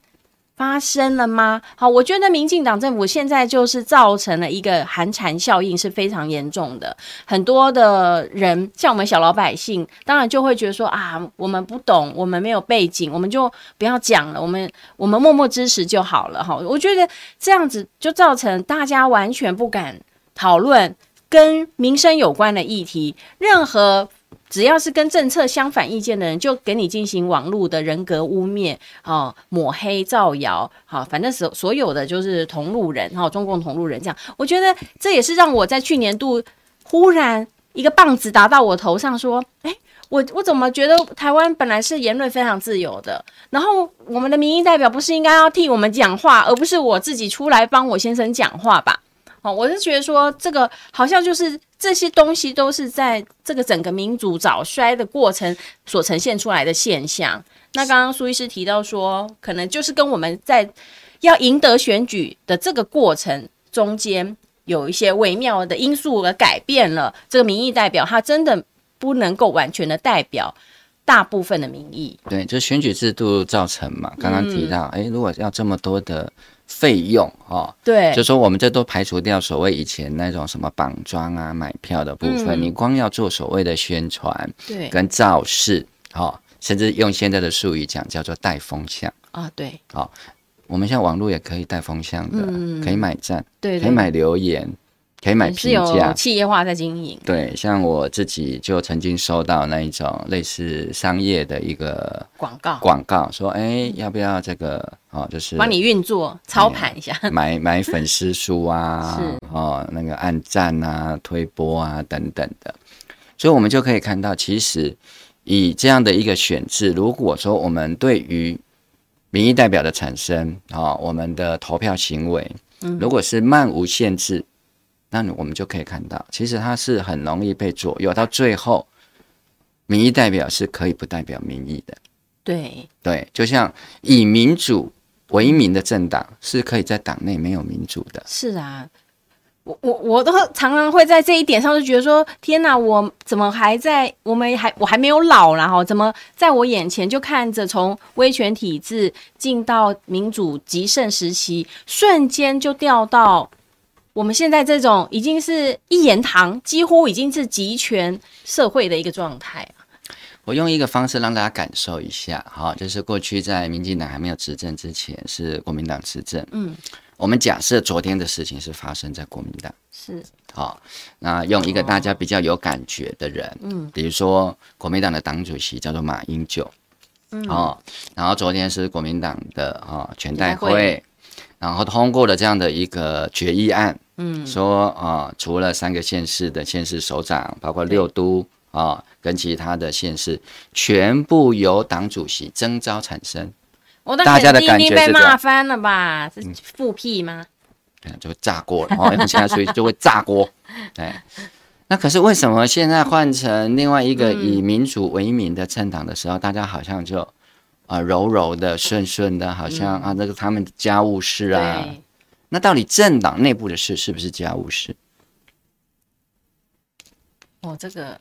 发生了吗？好，我觉得民进党政府现在就是造成了一个寒蝉效应，是非常严重的。很多的人，像我们小老百姓，当然就会觉得说啊，我们不懂，我们没有背景，我们就不要讲了，我们我们默默支持就好了。哈，我觉得这样子就造成大家完全不敢讨论跟民生有关的议题，任何。只要是跟政策相反意见的人，就给你进行网络的人格污蔑、哦、抹黑、造谣，好、哦，反正所所有的就是同路人，哈、哦，中共同路人这样。我觉得这也是让我在去年度忽然一个棒子打到我头上，说，哎，我我怎么觉得台湾本来是言论非常自由的，然后我们的民意代表不是应该要替我们讲话，而不是我自己出来帮我先生讲话吧？哦，我是觉得说这个好像就是这些东西都是在这个整个民主早衰的过程所呈现出来的现象。那刚刚苏医师提到说，可能就是跟我们在要赢得选举的这个过程中间有一些微妙的因素而改变了这个民意代表，他真的不能够完全的代表大部分的民意。对，就选举制度造成嘛。刚刚提到，哎、嗯，如果要这么多的。费用哦，对，就说我们这都排除掉所谓以前那种什么绑桩啊、买票的部分，嗯、你光要做所谓的宣传，对，跟造势，哦，甚至用现在的术语讲叫做带风向。啊，对，哦，我们现在网络也可以带风向的，嗯、可以买赞，对，可以买留言。可以买评价，企业化在经营。对，像我自己就曾经收到那一种类似商业的一个广告，广告说，哎、欸，要不要这个？哦，就是帮你运作操盘一下，买买粉丝书啊，哦，那个按赞啊、推播啊等等的。所以，我们就可以看到，其实以这样的一个选制，如果说我们对于民意代表的产生啊、哦，我们的投票行为，如果是漫无限制。那我们就可以看到，其实它是很容易被左右，到最后，民意代表是可以不代表民意的。对对，就像以民主为名的政党，是可以在党内没有民主的。是啊，我我我都常常会在这一点上就觉得说，天哪，我怎么还在？我们还我还没有老啦哈？怎么在我眼前就看着从威权体制进到民主极盛时期，瞬间就掉到。我们现在这种已经是一言堂，几乎已经是集权社会的一个状态。我用一个方式让大家感受一下，哈，就是过去在民进党还没有执政之前，是国民党执政。嗯，我们假设昨天的事情是发生在国民党，是好，那用一个大家比较有感觉的人，嗯，比如说国民党的党主席叫做马英九，嗯，哦，然后昨天是国民党的啊全代会。然后通过了这样的一个决议案，嗯，说啊、呃，除了三个县市的县市首长，包括六都啊、呃，跟其他的县市，全部由党主席征召产生。我的大家的感觉被骂翻了吧？是复辟吗？嗯，就会炸锅了哦，现在所以就会炸锅。哎，那可是为什么现在换成另外一个以民主为名的政党的时候，嗯、大家好像就啊、呃、柔柔的、顺顺的，好像、嗯、啊那个他们的家务事啊，那到底政党内部的事是不是家务事？哦，这个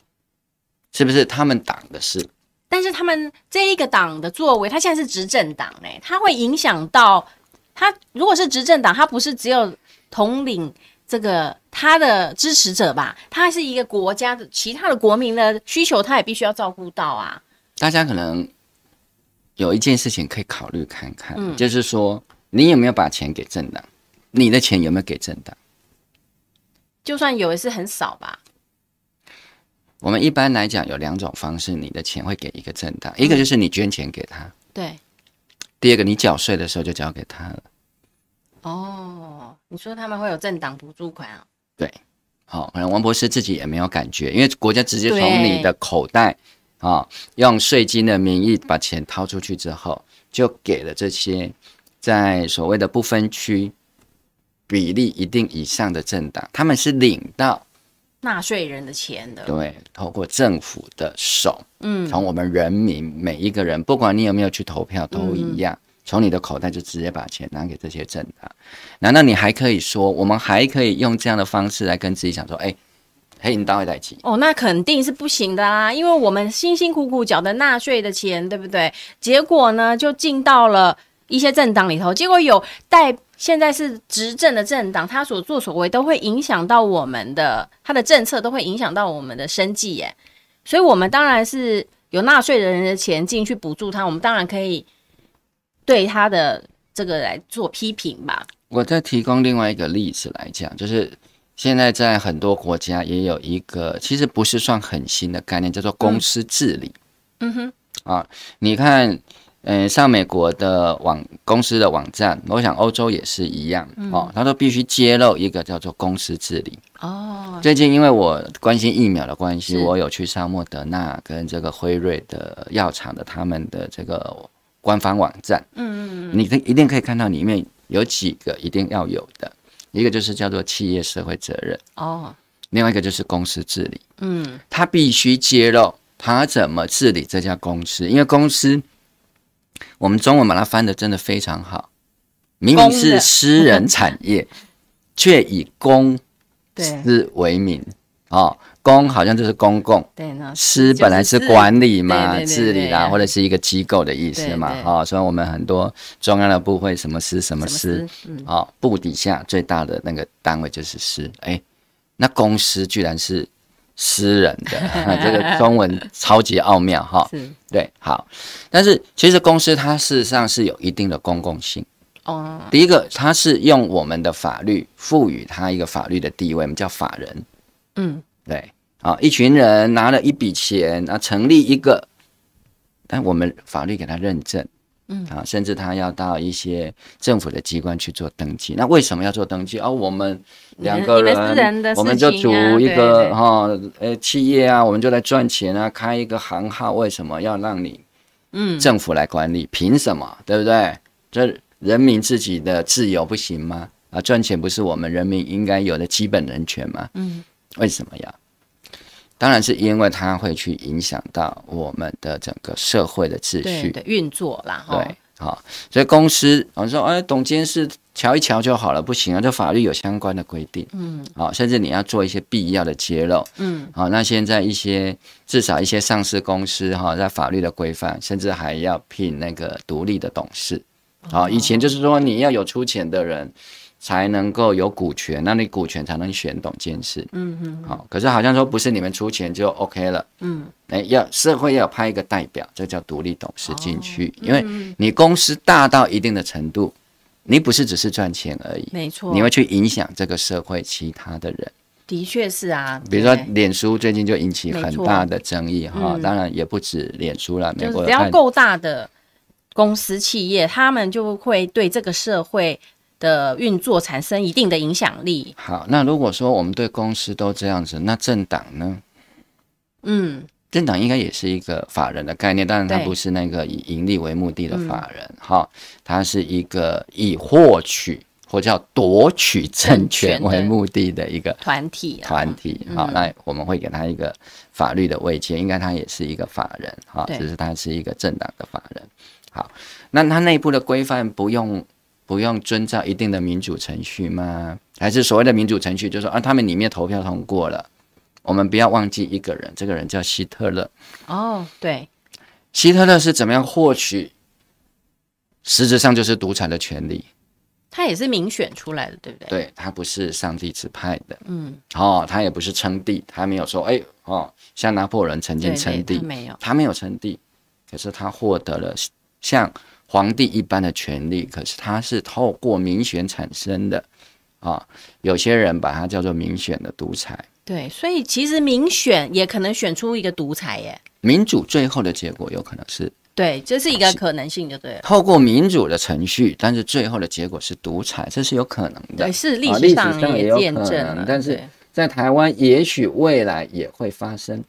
是不是他们党的事？但是他们这一个党的作为，他现在是执政党嘞，他会影响到他。如果是执政党，他不是只有统领。这个他的支持者吧，他是一个国家的其他的国民的需求，他也必须要照顾到啊。大家可能有一件事情可以考虑看看，嗯，就是说你有没有把钱给政党？你的钱有没有给政党？就算有，也是很少吧。我们一般来讲有两种方式，你的钱会给一个政党，一个就是你捐钱给他，对。第二个，你缴税的时候就交给他了。哦，你说他们会有政党补助款啊？对，好、哦，可能王博士自己也没有感觉，因为国家直接从你的口袋啊、哦，用税金的名义把钱掏出去之后，就给了这些在所谓的不分区比例一定以上的政党，他们是领到纳税人的钱的，对，透过政府的手，嗯，从我们人民每一个人，不管你有没有去投票，都一样。嗯从你的口袋就直接把钱拿给这些政党，难道你还可以说，我们还可以用这样的方式来跟自己讲说，哎，黑银单位在即？哦，那肯定是不行的啦，因为我们辛辛苦苦缴的纳税的钱，对不对？结果呢，就进到了一些政党里头，结果有代现在是执政的政党，他所作所为都会影响到我们的，他的政策都会影响到我们的生计耶。所以，我们当然是有纳税人的钱进去补助他，我们当然可以。对他的这个来做批评吧。我再提供另外一个例子来讲，就是现在在很多国家也有一个，其实不是算很新的概念，叫做公司治理。嗯哼，啊，你看，嗯、呃，上美国的网公司的网站，我想欧洲也是一样哦，他都必须揭露一个叫做公司治理。哦，最近因为我关心疫苗的关系，我有去上莫德纳跟这个辉瑞的药厂的他们的这个。官方网站，嗯嗯嗯，你可一定可以看到里面有几个一定要有的，一个就是叫做企业社会责任哦，另外一个就是公司治理，嗯，他必须揭露他怎么治理这家公司，因为公司我们中文把它翻的真的非常好，明明是私人产业，却以公司为名。哦。公好像就是公共，对呢。私本来是管理嘛，治理啦，或者是一个机构的意思嘛。哦，所以我们很多中央的部会，什么司什么司，哦，部底下最大的那个单位就是司。哎，那公司居然是私人的，这个中文超级奥妙哈。是，对，好。但是其实公司它事实上是有一定的公共性。哦。第一个，它是用我们的法律赋予它一个法律的地位，我们叫法人。嗯，对。啊，一群人拿了一笔钱啊，成立一个，但我们法律给他认证，嗯，啊，甚至他要到一些政府的机关去做登记。那为什么要做登记？哦，我们两个人，啊、我们就组一个哈，呃，企业啊，我们就来赚钱啊，开一个行号，为什么要让你，嗯，政府来管理？凭什么？对不对？这人民自己的自由不行吗？啊，赚钱不是我们人民应该有的基本人权吗？嗯，为什么要？当然是因为它会去影响到我们的整个社会的秩序的运作啦。对，好，所以公司我们说，哎，董监事瞧一瞧就好了，不行啊，这法律有相关的规定。嗯，好，甚至你要做一些必要的揭露。嗯，好，那现在一些至少一些上市公司哈，在法律的规范，甚至还要聘那个独立的董事。好，以前就是说你要有出钱的人。才能够有股权，那你股权才能选董监事。嗯嗯，好，可是好像说不是你们出钱就 OK 了。嗯，哎，要社会要派一个代表，这叫独立董事进去，因为你公司大到一定的程度，你不是只是赚钱而已，没错，你会去影响这个社会其他的人。的确是啊，比如说脸书最近就引起很大的争议哈，当然也不止脸书了，美国只要够大的公司企业，他们就会对这个社会。的运作产生一定的影响力。好，那如果说我们对公司都这样子，那政党呢？嗯，政党应该也是一个法人的概念，但是它不是那个以盈利为目的的法人。哈对，它是一个以获取或叫夺取政权为目的的一个团体团体。好，那我们会给他一个法律的位阶，应该他也是一个法人哈，只是他是一个政党的法人。好，那他内部的规范不用不用遵照一定的民主程序吗？还是所谓的民主程序，就是说啊，他们里面投票通过了，我们不要忘记一个人，这个人叫希特勒。哦，对，希特勒是怎么样获取？实质上就是独裁的权利。他也是民选出来的，对不对？对，他不是上帝指派的。嗯，哦，他也不是称帝，他没有说，哎，哦，像拿破仑曾经称帝，他没有，他没有称帝，可是他获得了像皇帝一般的权利，可是他是透过民选产生的。啊、哦，有些人把它叫做民选的独裁。对，所以其实民选也可能选出一个独裁耶。民主最后的结果有可能是。对，这是一个可能性，就对了。透过民主的程序，但是最后的结果是独裁，这是有可能的。对，是历史上也见证了。但是在台湾，也许未来也会发生。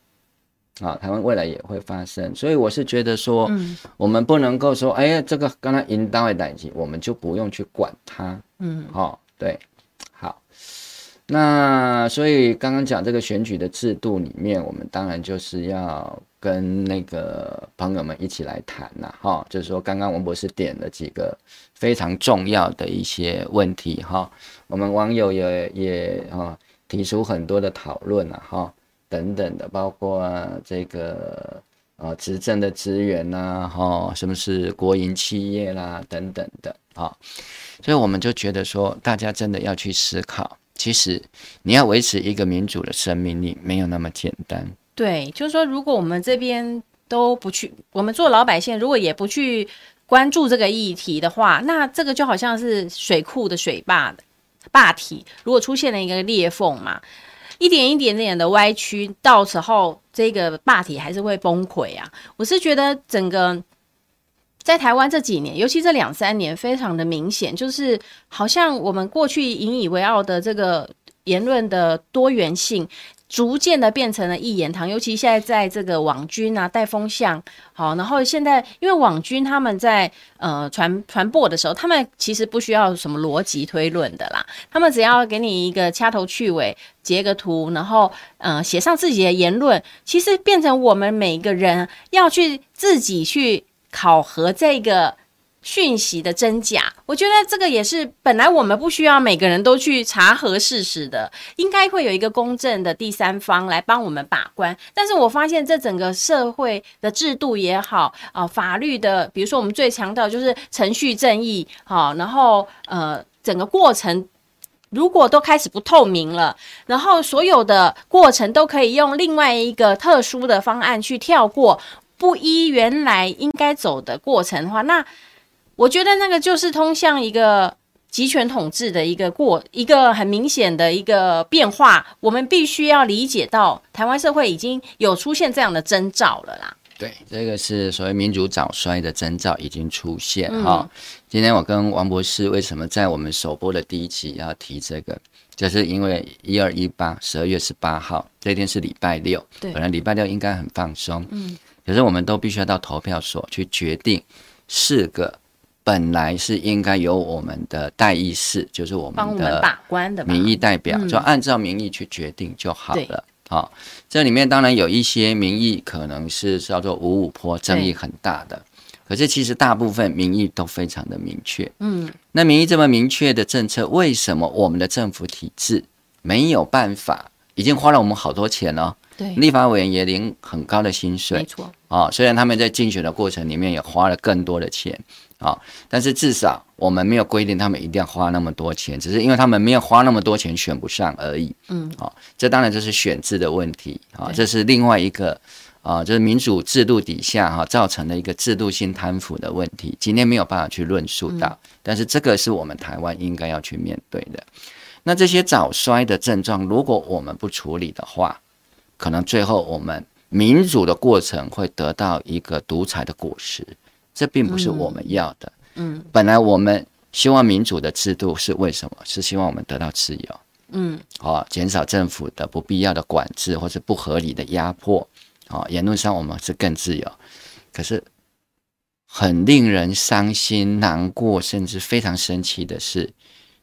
啊，台湾未来也会发生。所以我是觉得说，嗯、我们不能够说，哎呀，这个刚才引导的代际，我们就不用去管它。嗯，好、哦，对。那所以刚刚讲这个选举的制度里面，我们当然就是要跟那个朋友们一起来谈呐，哈，就是说刚刚王博士点了几个非常重要的一些问题，哈，我们网友也也啊提出很多的讨论啊，哈，等等的，包括这个呃执政的资源呐，哈，什么是国营企业啦，等等的，啊，所以我们就觉得说，大家真的要去思考。其实，你要维持一个民主的生命力，没有那么简单。对，就是说，如果我们这边都不去，我们做老百姓，如果也不去关注这个议题的话，那这个就好像是水库的水坝的坝体，如果出现了一个裂缝嘛，一点一点点的歪曲，到时候这个霸体还是会崩溃啊。我是觉得整个。在台湾这几年，尤其这两三年，非常的明显，就是好像我们过去引以为傲的这个言论的多元性，逐渐的变成了一言堂。尤其现在在这个网军啊带风向，好，然后现在因为网军他们在呃传传播的时候，他们其实不需要什么逻辑推论的啦，他们只要给你一个掐头去尾，截个图，然后呃写上自己的言论，其实变成我们每一个人要去自己去。考核这个讯息的真假，我觉得这个也是本来我们不需要每个人都去查核事实的，应该会有一个公正的第三方来帮我们把关。但是我发现这整个社会的制度也好啊、法律的，比如说我们最强调就是程序正义，好，然后呃，整个过程如果都开始不透明了，然后所有的过程都可以用另外一个特殊的方案去跳过。不依原来应该走的过程的话，那我觉得那个就是通向一个集权统治的一个过一个很明显的一个变化。我们必须要理解到，台湾社会已经有出现这样的征兆了啦。对，这个是所谓民主早衰的征兆已经出现哈、嗯。今天我跟王博士为什么在我们首播的第一集要提这个，就是因为一二一八十二月十八号这天是礼拜六，对，本来礼拜六应该很放松，嗯。可是我们都必须要到投票所去决定四个本来是应该由我们的代议士，就是我们的把关的民意代表，就按照民意去决定就好了。好，这里面当然有一些民意可能是叫做五五坡，争议很大的。可是其实大部分民意都非常的明确。嗯，那民意这么明确的政策，为什么我们的政府体制没有办法？已经花了我们好多钱了。对，立法委员也领很高的薪水，没错啊。虽然他们在竞选的过程里面也花了更多的钱啊，但是至少我们没有规定他们一定要花那么多钱，只是因为他们没有花那么多钱选不上而已。嗯，啊，这当然就是选制的问题啊，这是另外一个啊，就是民主制度底下哈造成的一个制度性贪腐的问题。今天没有办法去论述到，但是这个是我们台湾应该要去面对的。那这些早衰的症状，如果我们不处理的话，可能最后我们民主的过程会得到一个独裁的果实，这并不是我们要的。嗯，本来我们希望民主的制度是为什么？是希望我们得到自由。嗯，好，减少政府的不必要的管制或者不合理的压迫。好，言论上我们是更自由。可是很令人伤心、难过，甚至非常生气的是。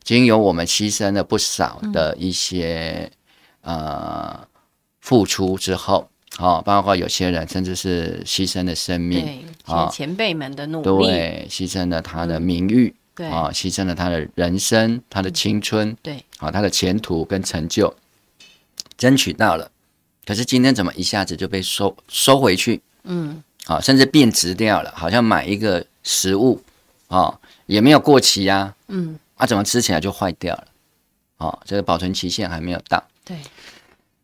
经由我们牺牲了不少的一些、嗯、呃付出之后，好、哦，包括有些人甚至是牺牲了生命，啊，前前辈们的努力，哦、对，牺牲了他的名誉，对，啊，牺牲了他的人生，他的青春，对，好，他的前途跟成就，争取到了，可是今天怎么一下子就被收收回去？嗯，好，甚至变质掉了，好像买一个食物，啊，也没有过期呀、啊，嗯，啊，怎么吃起来就坏掉了？哦，这个保存期限还没有到。对，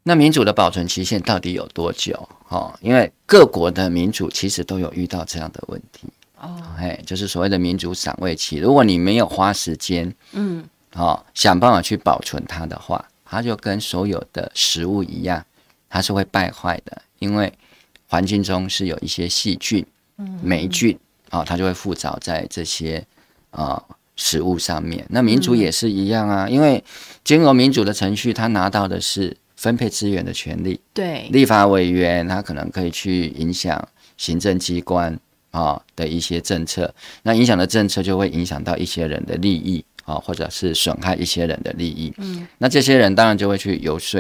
那民主的保存期限到底有多久？哦，因为各国的民主其实都有遇到这样的问题。哦，哎，就是所谓的民主赏味期，如果你没有花时间，嗯，哦，想办法去保存它的话，它就跟所有的食物一样，它是会败坏的，因为环境中是有一些细菌、霉菌，啊、哦，它就会附着在这些啊、呃、食物上面。那民主也是一样啊，因为经过民主的程序，他拿到的是分配资源的权利，对，立法委员他可能可以去影响行政机关。啊的一些政策，那影响的政策就会影响到一些人的利益啊，或者是损害一些人的利益。嗯，那这些人当然就会去游说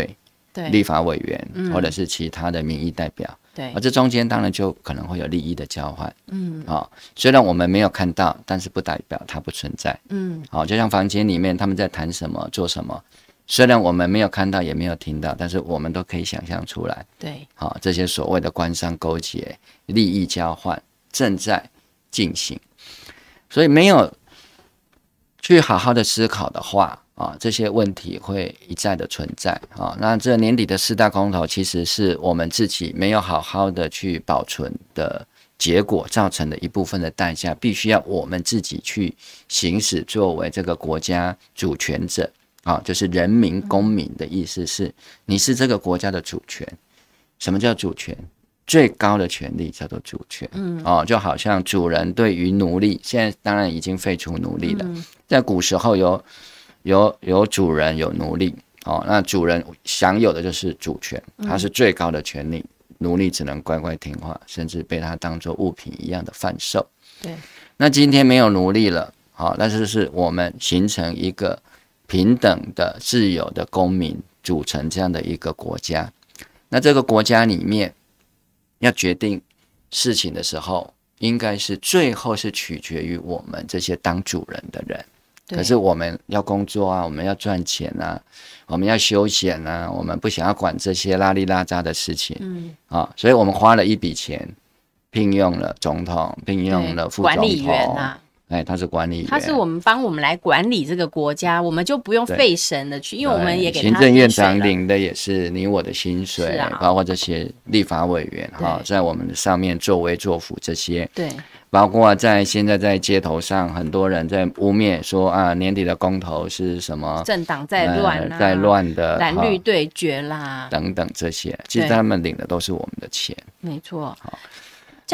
对立法委员，或者是其他的民意代表。对，而这中间当然就可能会有利益的交换。嗯，啊，虽然我们没有看到，但是不代表它不存在。嗯，好，就像房间里面他们在谈什么、做什么，虽然我们没有看到，也没有听到，但是我们都可以想象出来。对，好，这些所谓的官商勾结、利益交换。正在进行，所以没有去好好的思考的话啊，这些问题会一再的存在啊。那这年底的四大空头，其实是我们自己没有好好的去保存的结果造成的一部分的代价，必须要我们自己去行使作为这个国家主权者啊，就是人民公民的意思是，你是这个国家的主权。什么叫主权？最高的权利叫做主权，嗯，哦，就好像主人对于奴隶，现在当然已经废除奴隶了，嗯、在古时候有有有主人有奴隶，哦，那主人享有的就是主权，他是最高的权利，嗯、奴隶只能乖乖听话，甚至被他当做物品一样的贩售。对，那今天没有奴隶了，好、哦，那就是我们形成一个平等的、自由的公民组成这样的一个国家，那这个国家里面。要决定事情的时候，应该是最后是取决于我们这些当主人的人。可是我们要工作啊，我们要赚钱啊，我们要休闲啊，我们不想要管这些拉里拉扎的事情。嗯啊，所以我们花了一笔钱，聘用了总统，聘用了副总统。管理员啊哎，他是管理员，他是我们帮我们来管理这个国家，我们就不用费神的去，因为我们也给行政院长领的也是你我的薪水，啊、包括这些立法委员哈，在我们的上面作威作福这些，对，包括在现在在街头上，很多人在污蔑说啊，年底的公投是什么政党在乱、啊呃，在乱的蓝绿对决啦，等等这些，其实他们领的都是我们的钱，没错。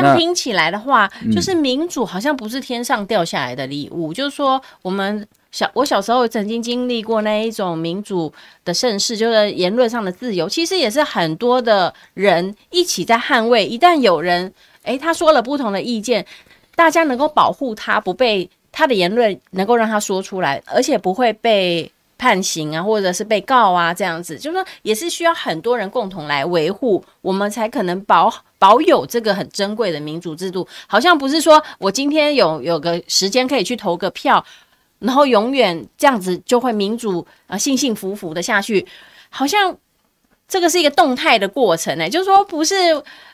这样听起来的话，就是民主好像不是天上掉下来的礼物。嗯、就是说，我们小我小时候曾经经历过那一种民主的盛世，就是言论上的自由，其实也是很多的人一起在捍卫。一旦有人诶，他说了不同的意见，大家能够保护他不被他的言论能够让他说出来，而且不会被。判刑啊，或者是被告啊，这样子，就是说也是需要很多人共同来维护，我们才可能保保有这个很珍贵的民主制度。好像不是说我今天有有个时间可以去投个票，然后永远这样子就会民主啊幸幸福福的下去，好像。这个是一个动态的过程呢，就是说不是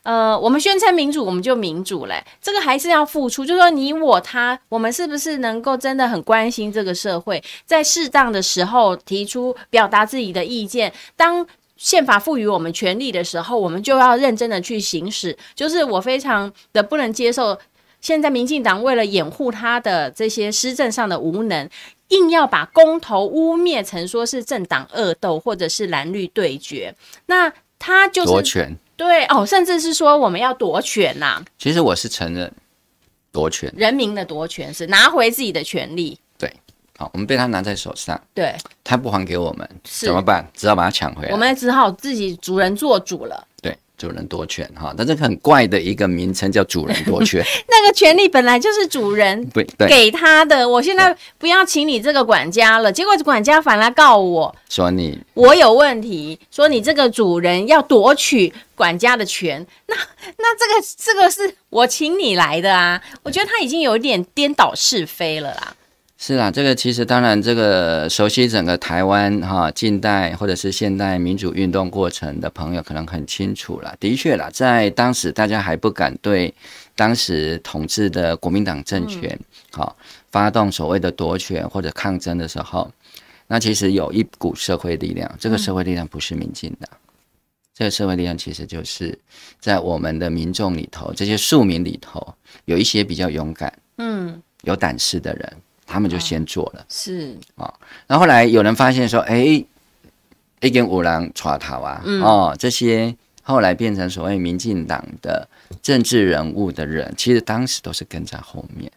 呃，我们宣称民主，我们就民主嘞。这个还是要付出，就是说你我他，我们是不是能够真的很关心这个社会，在适当的时候提出表达自己的意见。当宪法赋予我们权利的时候，我们就要认真的去行使。就是我非常的不能接受，现在民进党为了掩护他的这些施政上的无能。硬要把公投污蔑成说是政党恶斗或者是蓝绿对决，那他就是夺权，对哦，甚至是说我们要夺权呐、啊。其实我是承认夺权，人民的夺权是拿回自己的权利。对，好，我们被他拿在手上，对，他不还给我们怎么办？只好把他抢回来。我们只好自己主人做主了。对，主人夺权哈，但这个很怪的一个名称叫主人夺权。那个权利本来就是主人给他的，我现在不要请你这个管家了，结果管家反来告我。说你我有问题，说你这个主人要夺取管家的权，那那这个这个是我请你来的啊，我觉得他已经有一点颠倒是非了啦。是啦，这个其实当然，这个熟悉整个台湾哈近代或者是现代民主运动过程的朋友可能很清楚了。的确啦，在当时大家还不敢对当时统治的国民党政权好发动所谓的夺权或者抗争的时候，那其实有一股社会力量，这个社会力量不是民进党，这个社会力量其实就是在我们的民众里头，这些庶民里头有一些比较勇敢、嗯，有胆识的人。他们就先做了，哦、是。啊，然后后来有人发现说，哎，一根五郎抓头啊，嗯、哦，这些后来变成所谓民进党的政治人物的人，其实当时都是跟在后面，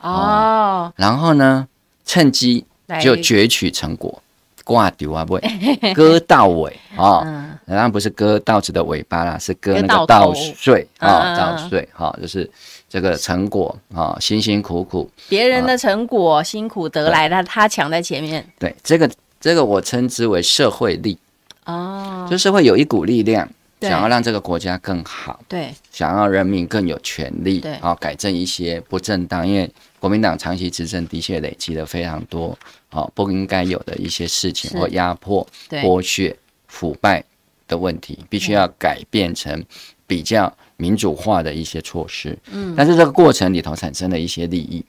哦，哦然后呢，趁机就攫取成果，挂丢啊不会，割稻尾啊，当然不是割稻子的尾巴啦，是割那个稻穗啊，稻穗哈，就是。这个成果啊，辛辛苦苦，别人的成果、啊、辛苦得来的，他抢在前面。对，这个这个我称之为社会力。哦，就是会有一股力量想要让这个国家更好，对，想要人民更有权利，对，啊，改正一些不正当，因为国民党长期执政的确累积了非常多啊不应该有的一些事情或压迫、剥削、腐败的问题，必须要改变成比较。民主化的一些措施，嗯，但是这个过程里头产生的一些利益，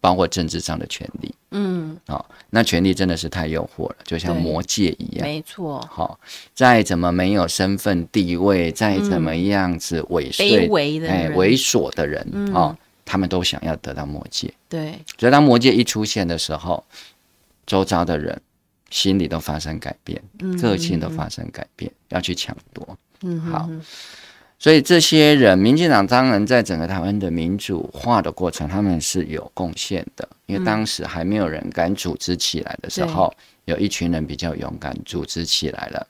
包括政治上的权利，嗯，好，那权力真的是太诱惑了，就像魔戒一样，没错，好，再怎么没有身份地位，再怎么样子猥琐、猥的哎猥琐的人，哦，他们都想要得到魔戒，对，所以当魔戒一出现的时候，周遭的人心理都发生改变，个性都发生改变，要去抢夺，嗯，好。所以这些人，民进党当然在整个台湾的民主化的过程，他们是有贡献的。因为当时还没有人敢组织起来的时候，有一群人比较勇敢，组织起来了，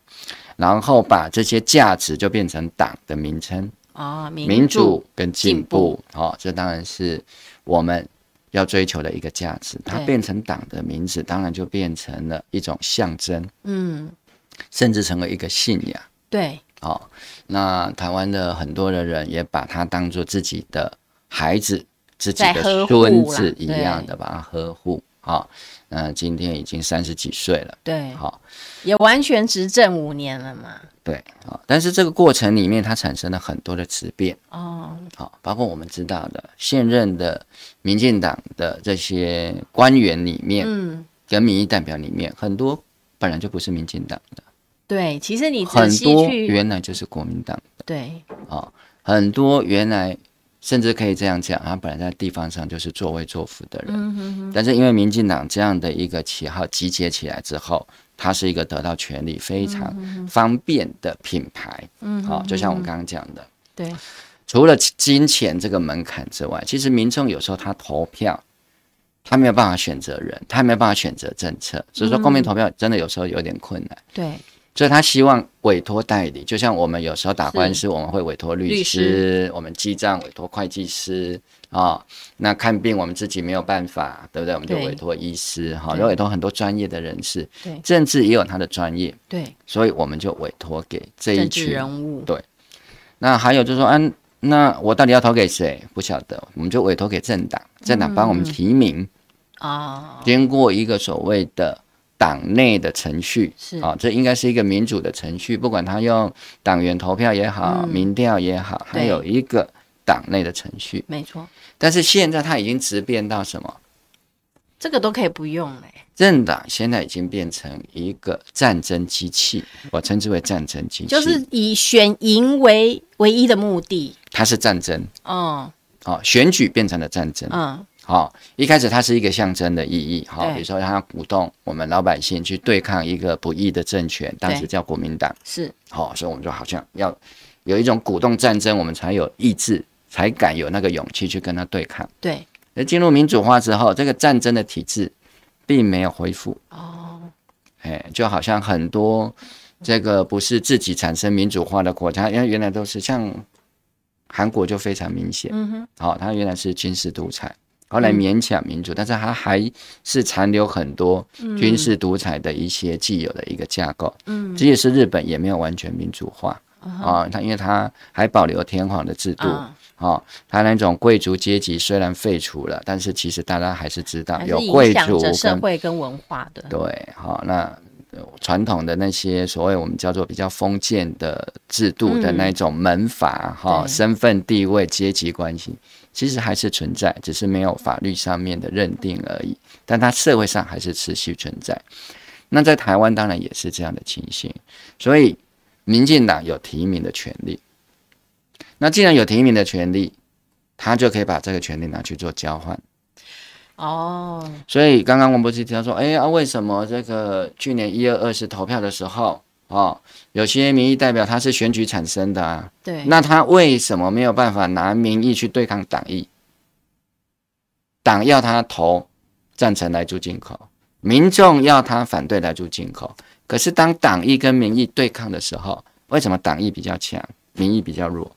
然后把这些价值就变成党的名称啊，民主跟进步，哦，这当然是我们要追求的一个价值。它变成党的名字，当然就变成了一种象征，嗯，甚至成为一个信仰，对。好、哦，那台湾的很多的人也把他当做自己的孩子、自己的孙子一样的把他呵护。好，那今天已经三十几岁了，对，好、哦，也完全执政五年了嘛。对，好，但是这个过程里面，它产生了很多的质变哦。好，包括我们知道的现任的民进党的这些官员里面，嗯，跟民意代表里面，很多本来就不是民进党的。对，其实你很多原来就是国民党的，对，哦，很多原来甚至可以这样讲，他本来在地方上就是作威作福的人，嗯、哼哼，但是因为民进党这样的一个旗号集结起来之后，他是一个得到权力非常方便的品牌，嗯，好、哦，就像我刚刚讲的，对，除了金钱这个门槛之外，其实民众有时候他投票，他没有办法选择人，他没有办法选择政策，所以说公民投票真的有时候有点困难，对。所以他希望委托代理，就像我们有时候打官司，我们会委托律师，我们记账委托会计师啊、哦。那看病我们自己没有办法，对不对？我们就委托医师哈，要委托很多专业的人士。对，政治也有他的专业。对，所以我们就委托给这一群人物。对，那还有就是说，嗯、啊，那我到底要投给谁？不晓得，我们就委托给政党，政党帮我们提名啊，嗯、经过一个所谓的。党内的程序是啊，这应该是一个民主的程序，不管他用党员投票也好，嗯、民调也好，还有一个党内的程序，没错。但是现在他已经直变到什么？这个都可以不用嘞。政党现在已经变成一个战争机器，我称之为战争机器，就是以选赢为唯一的目的。它是战争，哦，哦，选举变成了战争，嗯。好，一开始它是一个象征的意义。好，比如说它要鼓动我们老百姓去对抗一个不义的政权，当时叫国民党。是，好，所以我们就好像要有一种鼓动战争，我们才有意志，才敢有那个勇气去跟他对抗。对，而进入民主化之后，这个战争的体制并没有恢复。哦，哎，就好像很多这个不是自己产生民主化的国家，因为原来都是像韩国就非常明显，嗯哼，好，它原来是军事独裁，后来勉强民主，但是它还是残留很多军事独裁的一些既有的一个架构，嗯，这也是日本也没有完全民主化，啊，它因为它还保留天皇的制度，啊，它那种贵族阶级虽然废除了，但是其实大家还是知道有贵族跟社会跟文化的，对，好，那。传统的那些所谓我们叫做比较封建的制度的那种门阀哈、嗯、身份地位阶级关系，其实还是存在，只是没有法律上面的认定而已。但它社会上还是持续存在。那在台湾当然也是这样的情形，所以民进党有提名的权利。那既然有提名的权利，他就可以把这个权利拿去做交换。哦，oh. 所以刚刚王博士提到说，哎呀，为什么这个去年一月二十投票的时候，哦，有些民意代表他是选举产生的啊，对，那他为什么没有办法拿民意去对抗党意？党要他投赞成来猪进口，民众要他反对来猪进口，可是当党意跟民意对抗的时候，为什么党意比较强，民意比较弱？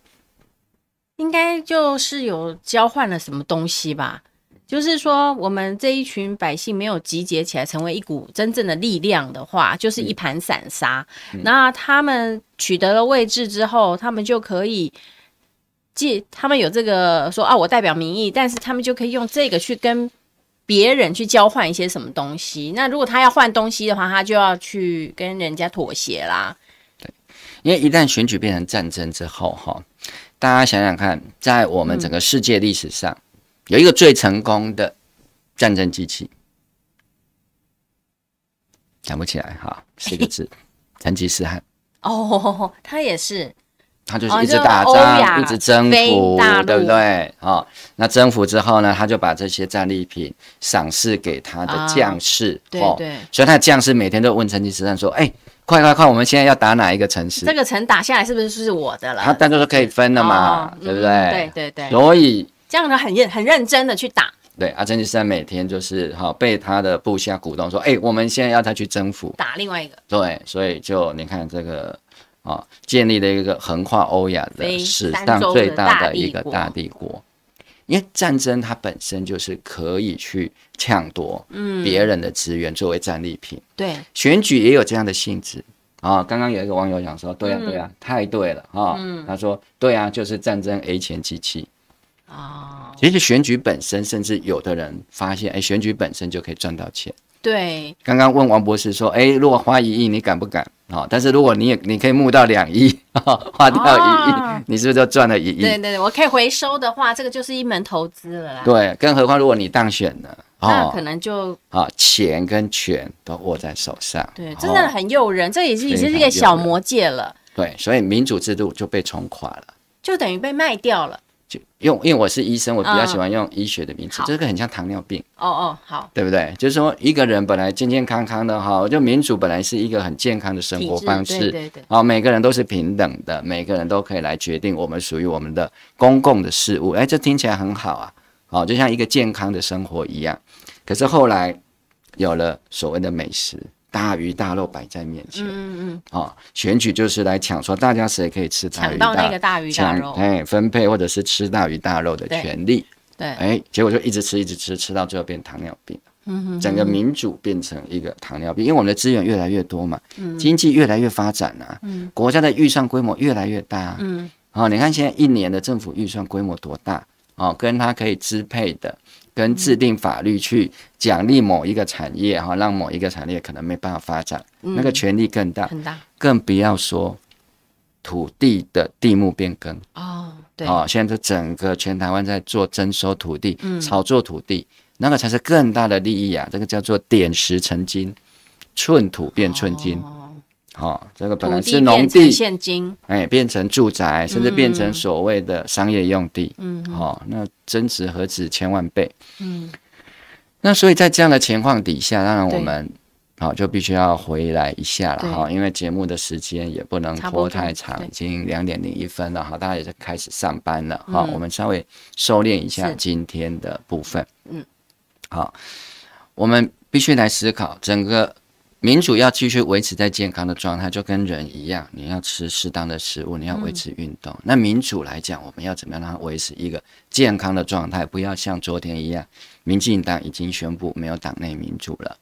应该就是有交换了什么东西吧。就是说，我们这一群百姓没有集结起来，成为一股真正的力量的话，就是一盘散沙。嗯、那他们取得了位置之后，他们就可以借，他们有这个说啊，我代表民意，但是他们就可以用这个去跟别人去交换一些什么东西。那如果他要换东西的话，他就要去跟人家妥协啦。对，因为一旦选举变成战争之后，哈，大家想想看，在我们整个世界历史上。嗯有一个最成功的战争机器，想不起来哈，四个字，成吉思汗。哦，他也是，他就是一直打仗，一直征服，对不对？哦，那征服之后呢，他就把这些战利品赏赐给他的将士，对对。所以他的将士每天都问成吉思汗说：“哎，快快快，我们现在要打哪一个城市？这个城打下来是不是是我的了？”他当然是可以分了嘛，对不对？对对对。所以。这样的很认很认真的去打，对，阿成吉思汗每天就是哈被他的部下鼓动说，哎，我们现在要他去征服，打另外一个，对，所以就你看这个啊，建立了一个横跨欧亚的史上最大的一个大帝国，因为战争它本身就是可以去抢夺嗯。别人的资源作为战利品，对，选举也有这样的性质。啊。刚刚有一个网友讲说，对呀对呀，太对了哈，他说对啊，就是战争 A 钱机器。哦，其实选举本身，甚至有的人发现，哎，选举本身就可以赚到钱。对，刚刚问王博士说，哎，如果花一亿，你敢不敢？啊、哦，但是如果你也你可以募到两亿，花掉一亿，哦、你是不是就赚了一亿？对对对，我可以回收的话，这个就是一门投资了啦。对，更何况如果你当选了，哦、那可能就啊、哦，钱跟权都握在手上。对，真的很诱人，哦、这也是也是一个小魔戒了。对，所以民主制度就被冲垮了，就等于被卖掉了。就用，因为我是医生，我比较喜欢用医学的名词。这个很像糖尿病。哦哦，好，对不对？就是说，一个人本来健健康康的哈，就民主本来是一个很健康的生活方式。对对对。好，每个人都是平等的，每个人都可以来决定我们属于我们的公共的事物。哎，这听起来很好啊。好，就像一个健康的生活一样。可是后来有了所谓的美食。大鱼大肉摆在面前，嗯嗯，哦，选举就是来抢说大家谁可以吃大鱼大肉，抢到那个大鱼大肉，哎，分配或者是吃大鱼大肉的权利，对，哎，结果就一直吃一直吃，吃到最后变糖尿病，嗯哼，整个民主变成一个糖尿病，因为我们的资源越来越多嘛，嗯，经济越来越发展啊，嗯，国家的预算规模越来越大，嗯，哦，你看现在一年的政府预算规模多大，哦，跟它可以支配的。跟制定法律去奖励某一个产业哈，让某一个产业可能没办法发展，嗯、那个权力更大，很大，更不要说土地的地目变更哦，对，哦，现在这整个全台湾在做征收土地、嗯、炒作土地，那个才是更大的利益啊！这个叫做点石成金，寸土变寸金。哦哦，这个本来是农地，现金，哎，变成住宅，甚至变成所谓的商业用地。嗯，好、那增值何止千万倍？嗯，那所以在这样的情况底下，当然我们好、哦、就必须要回来一下了哈、哦，因为节目的时间也不能拖太长，已经两点零一分了哈，大家也是开始上班了哈，嗯、我们稍微收敛一下今天的部分。嗯，好，我们必须来思考整个。民主要继续维持在健康的状态，就跟人一样，你要吃适当的食物，你要维持运动。嗯、那民主来讲，我们要怎么样让它维持一个健康的状态？不要像昨天一样，民进党已经宣布没有党内民主了。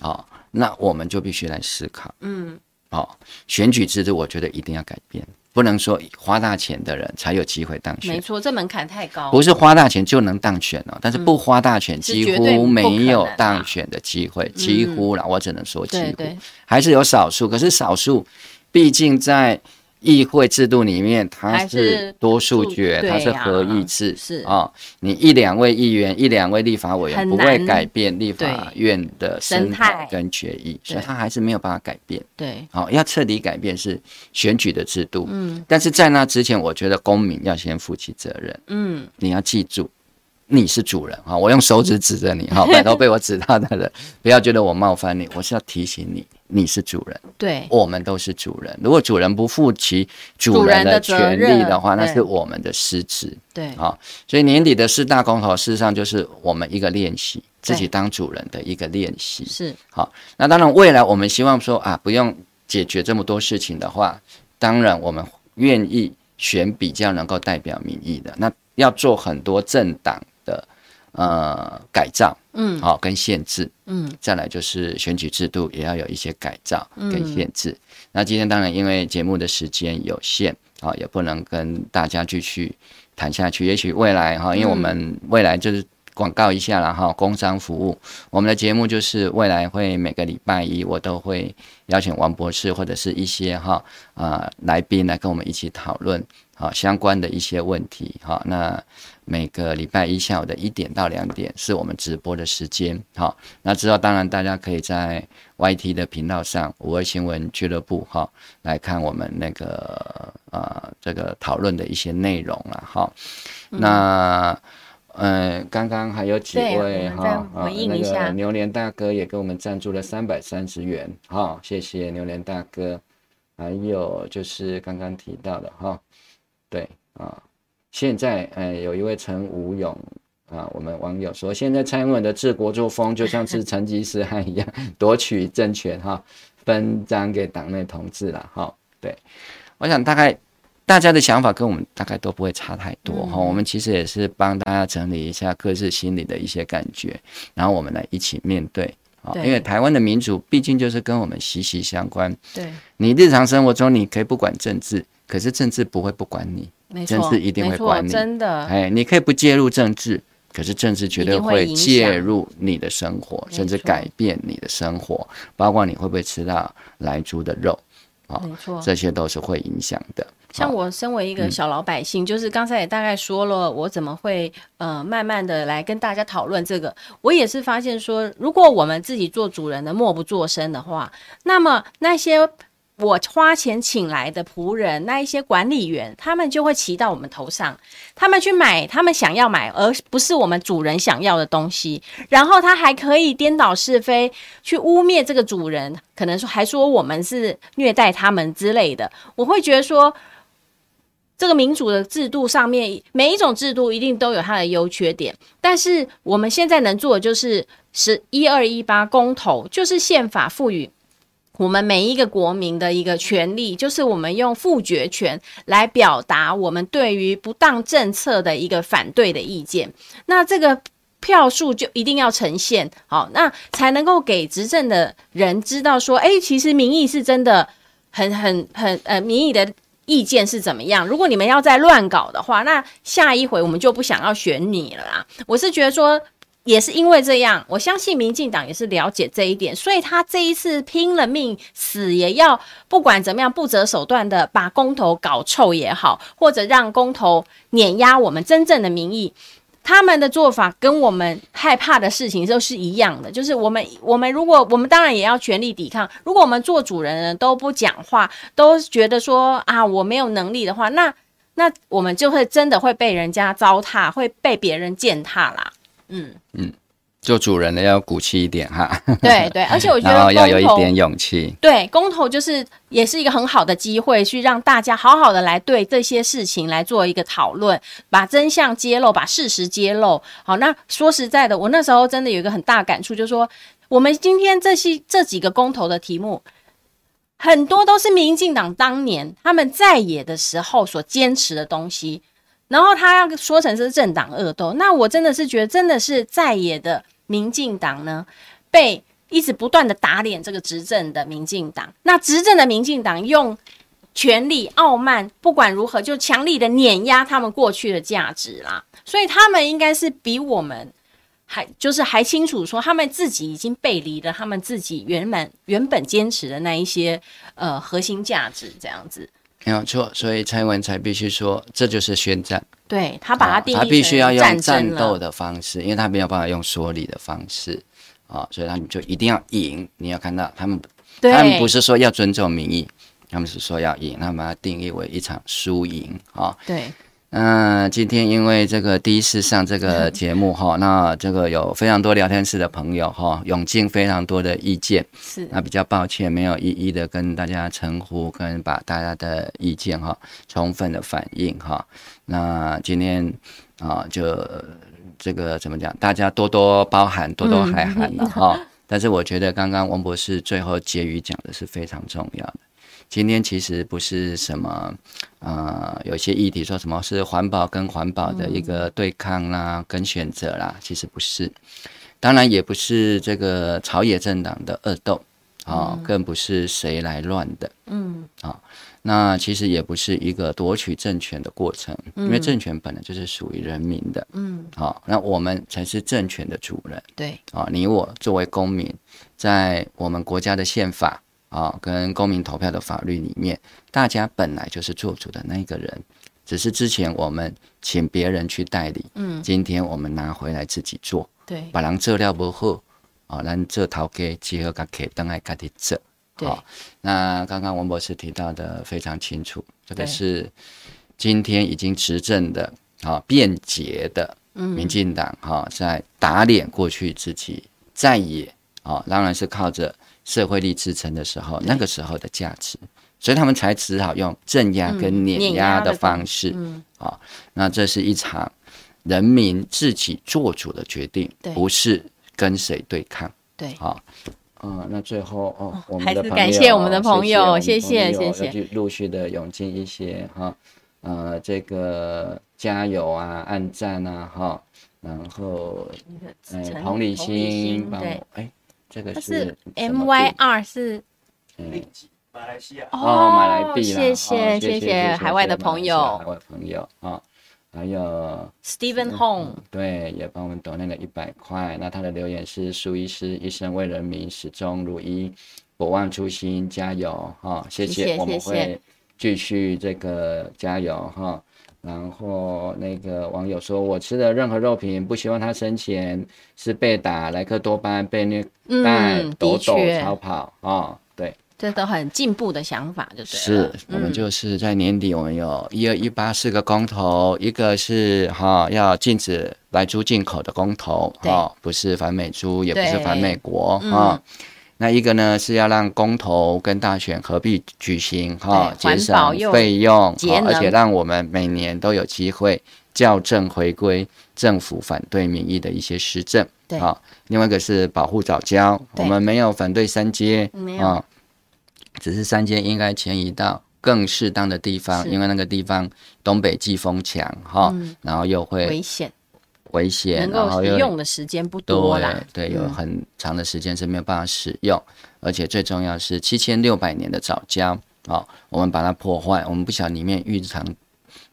好、哦，那我们就必须来思考。嗯，好、哦，选举制度，我觉得一定要改变。不能说花大钱的人才有机会当选，没错，这门槛太高。不是花大钱就能当选哦，但是不花大钱几乎没有当选的机会，几乎了，我只能说几乎，还是有少数，可是少数，毕竟在。议会制度里面，它是多数决，它是合议制，是啊、哦，你一两位议员、一两位立法委员不会改变立法院的生态跟决议，所以它还是没有办法改变。对，好、哦，要彻底改变是选举的制度。嗯，但是在那之前，我觉得公民要先负起责任。嗯，你要记住。你是主人啊！我用手指指着你哈，拜托被我指到的人，不要觉得我冒犯你。我是要提醒你，你是主人。对，我们都是主人。如果主人不负起主人的权利的话，那是我们的失职。对，好，所以年底的四大公投，事实上就是我们一个练习，自己当主人的一个练习。是，好，那当然未来我们希望说啊，不用解决这么多事情的话，当然我们愿意选比较能够代表民意的。那要做很多政党。的呃改造，嗯，好、哦、跟限制，嗯，再来就是选举制度也要有一些改造跟限制。嗯、那今天当然因为节目的时间有限，啊、哦，也不能跟大家继续谈下去。也许未来哈、哦，因为我们未来就是广告一下了哈，工商服务，我们的节目就是未来会每个礼拜一我都会邀请王博士或者是一些哈啊、呃、来宾来跟我们一起讨论。好，相关的一些问题，好，那每个礼拜一下午的一点到两点是我们直播的时间，好，那之后当然大家可以在 YT 的频道上五二新闻俱乐部，哈，来看我们那个呃这个讨论的一些内容了，哈，那嗯，刚、呃、刚还有几位哈，啊，那个牛年大哥也给我们赞助了三百三十元，好，谢谢牛年大哥，还有就是刚刚提到的哈。对啊，现在呃，有一位陈武勇啊，我们网友说，现在蔡英文的治国作风就像是成吉思汗一样，夺取政权哈，分赃给党内同志了哈。对，我想大概大家的想法跟我们大概都不会差太多哈。我们其实也是帮大家整理一下各自心里的一些感觉，然后我们来一起面对啊。因为台湾的民主毕竟就是跟我们息息相关。对，你日常生活中你可以不管政治。可是政治不会不管你，没错，政治一定会管你。真的，哎，你可以不介入政治，可是政治绝对会介入你的生活，甚至改变你的生活，包括你会不会吃到来猪的肉，啊，没错，这些都是会影响的。像我身为一个小老百姓，就是刚才也大概说了，我怎么会呃慢慢的来跟大家讨论这个，我也是发现说，如果我们自己做主人的默不作声的话，那么那些。我花钱请来的仆人，那一些管理员，他们就会骑到我们头上，他们去买他们想要买，而不是我们主人想要的东西。然后他还可以颠倒是非，去污蔑这个主人，可能说还说我们是虐待他们之类的。我会觉得说，这个民主的制度上面，每一种制度一定都有它的优缺点，但是我们现在能做的就是十一二一八公投，就是宪法赋予。我们每一个国民的一个权利，就是我们用复决权来表达我们对于不当政策的一个反对的意见。那这个票数就一定要呈现，好，那才能够给执政的人知道说，哎，其实民意是真的很很很呃，民意的意见是怎么样。如果你们要再乱搞的话，那下一回我们就不想要选你了啦。我是觉得说。也是因为这样，我相信民进党也是了解这一点，所以他这一次拼了命死也要不管怎么样不择手段的把公投搞臭也好，或者让公投碾压我们真正的民意，他们的做法跟我们害怕的事情都是一样的，就是我们我们如果我们当然也要全力抵抗，如果我们做主人人都不讲话，都觉得说啊我没有能力的话，那那我们就会真的会被人家糟蹋，会被别人践踏啦。嗯嗯，做主人的要骨气一点哈。对对，而且我觉得要有一点勇气。对，公投就是也是一个很好的机会，去让大家好好的来对这些事情来做一个讨论，把真相揭露，把事实揭露。好，那说实在的，我那时候真的有一个很大感触，就是说我们今天这些这几个公投的题目，很多都是民进党当年他们在野的时候所坚持的东西，然后他要说成是政党恶斗，那我真的是觉得真的是在野的民进党呢，被一直不断的打脸这个执政的民进党，那执政的民进党用权力傲慢，不管如何就强力的碾压他们过去的价值啦，所以他们应该是比我们。还就是还清楚说，他们自己已经背离了他们自己原本原本坚持的那一些呃核心价值，这样子没有错。所以蔡英文才必须说，这就是宣战。对，他把他定义、啊、他必须要用战斗的方式，因为他没有办法用说理的方式啊、哦，所以他们就一定要赢。你要看到他们，他们不是说要尊重民意，他们是说要赢，他们把它定义为一场输赢啊。哦、对。嗯、呃，今天因为这个第一次上这个节目哈，那这个有非常多聊天室的朋友哈，涌进非常多的意见，是那比较抱歉没有一一的跟大家称呼跟把大家的意见哈充分的反映哈。那今天啊，就这个怎么讲，大家多多包涵，多多海涵了哈。但是我觉得刚刚王博士最后结语讲的是非常重要的。今天其实不是什么，呃，有些议题说什么是环保跟环保的一个对抗啦，跟选择啦，其实不是。当然也不是这个朝野政党的恶斗啊，更不是谁来乱的，嗯，啊，那其实也不是一个夺取政权的过程，因为政权本来就是属于人民的，嗯，好，那我们才是政权的主人，对，啊，你我作为公民，在我们国家的宪法。啊、哦，跟公民投票的法律里面，大家本来就是做主的那个人，只是之前我们请别人去代理，嗯，今天我们拿回来自己做，对，把人做料不好，啊、哦，咱这头给结合个可等来家己做，对、哦。那刚刚王博士提到的非常清楚，这个是今天已经执政的啊，便捷的民进党哈，在打脸过去自己在野啊，当然是靠着。社会力支撑的时候，那个时候的价值，所以他们才只好用镇压跟碾压的方式。嗯，啊、哦，那这是一场人民自己做主的决定，不是跟谁对抗。对，好、哦，嗯、呃，那最后哦，我们的朋友，感谢我们的朋友，谢谢谢谢，陆续的涌进一些哈、哦，呃，这个加油啊，按赞啊，哈、哦，然后嗯，彭理心帮我哎。这个是 M Y R 是，嗯，马来西亚哦，马来币啦，谢谢谢谢海外的朋友，海外朋友啊，还有 Stephen Hong，对，也帮我们抖那个一百块。那他的留言是：苏医师一生为人民，始终如一，不忘初心，加油哈！谢谢，我们会继续这个加油哈。然后那个网友说：“我吃的任何肉品，不希望他生前是被打莱克多巴胺被虐待、抖抖、逃跑啊、哦！对，这都很进步的想法，就对了。是我们就是在年底，我们有一二一八四个公投，一个是哈要禁止来猪进口的公投，哈，不是反美猪，也不是反美国啊。”那一个呢，是要让公投跟大选合并举行，哈，节省费用，而且让我们每年都有机会校正回归政府反对民意的一些施政，对，好，另外一个是保护早教，我们没有反对三阶，啊，只是三阶应该迁移到更适当的地方，因为那个地方东北季风强，哈，然后又会危险。危险，然后用的时间不多啦。对，对，有很长的时间是没有办法使用，嗯、而且最重要是七千六百年的藻礁，哦，我们把它破坏，我们不晓得里面蕴藏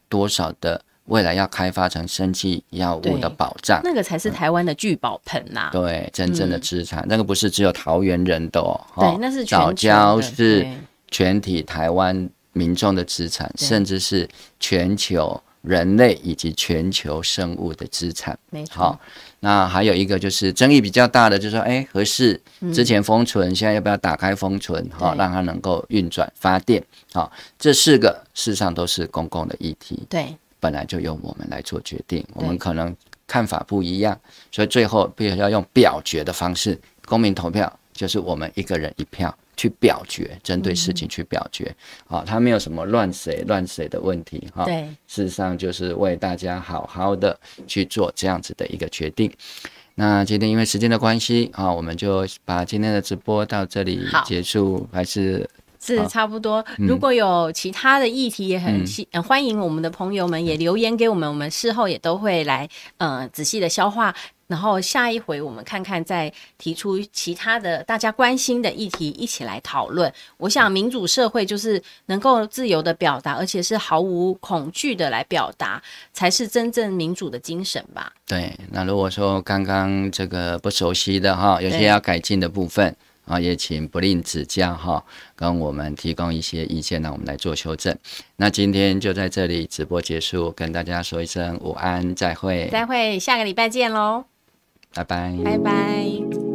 多少的未来要开发成生技药物的宝藏，那个才是台湾的聚宝盆呐、啊嗯。对，真正的资产，嗯、那个不是只有桃园人的哦，对，那是藻礁是全体台湾民众的资产，甚至是全球。人类以及全球生物的资产，没错。好，那还有一个就是争议比较大的，就是说，哎，合适之前封存，嗯、现在要不要打开封存？哈，让它能够运转发电？好，这四个事实上都是公共的议题，对，本来就由我们来做决定。我们可能看法不一样，所以最后必须要用表决的方式，公民投票就是我们一个人一票。去表决，针对事情去表决，好、嗯哦，他没有什么乱谁乱谁的问题，哈、哦。对，事实上就是为大家好好的去做这样子的一个决定。那今天因为时间的关系啊，我们就把今天的直播到这里结束，还是是差不多。如果有其他的议题，也很欢、嗯、欢迎我们的朋友们也留言给我们，我们事后也都会来呃仔细的消化。然后下一回我们看看再提出其他的大家关心的议题，一起来讨论。我想民主社会就是能够自由的表达，而且是毫无恐惧的来表达，才是真正民主的精神吧。对，那如果说刚刚这个不熟悉的哈，有些要改进的部分啊，也请不吝指教哈，跟我们提供一些意见，让我们来做修正。那今天就在这里直播结束，跟大家说一声午安，再会，再会，下个礼拜见喽。拜拜，拜拜。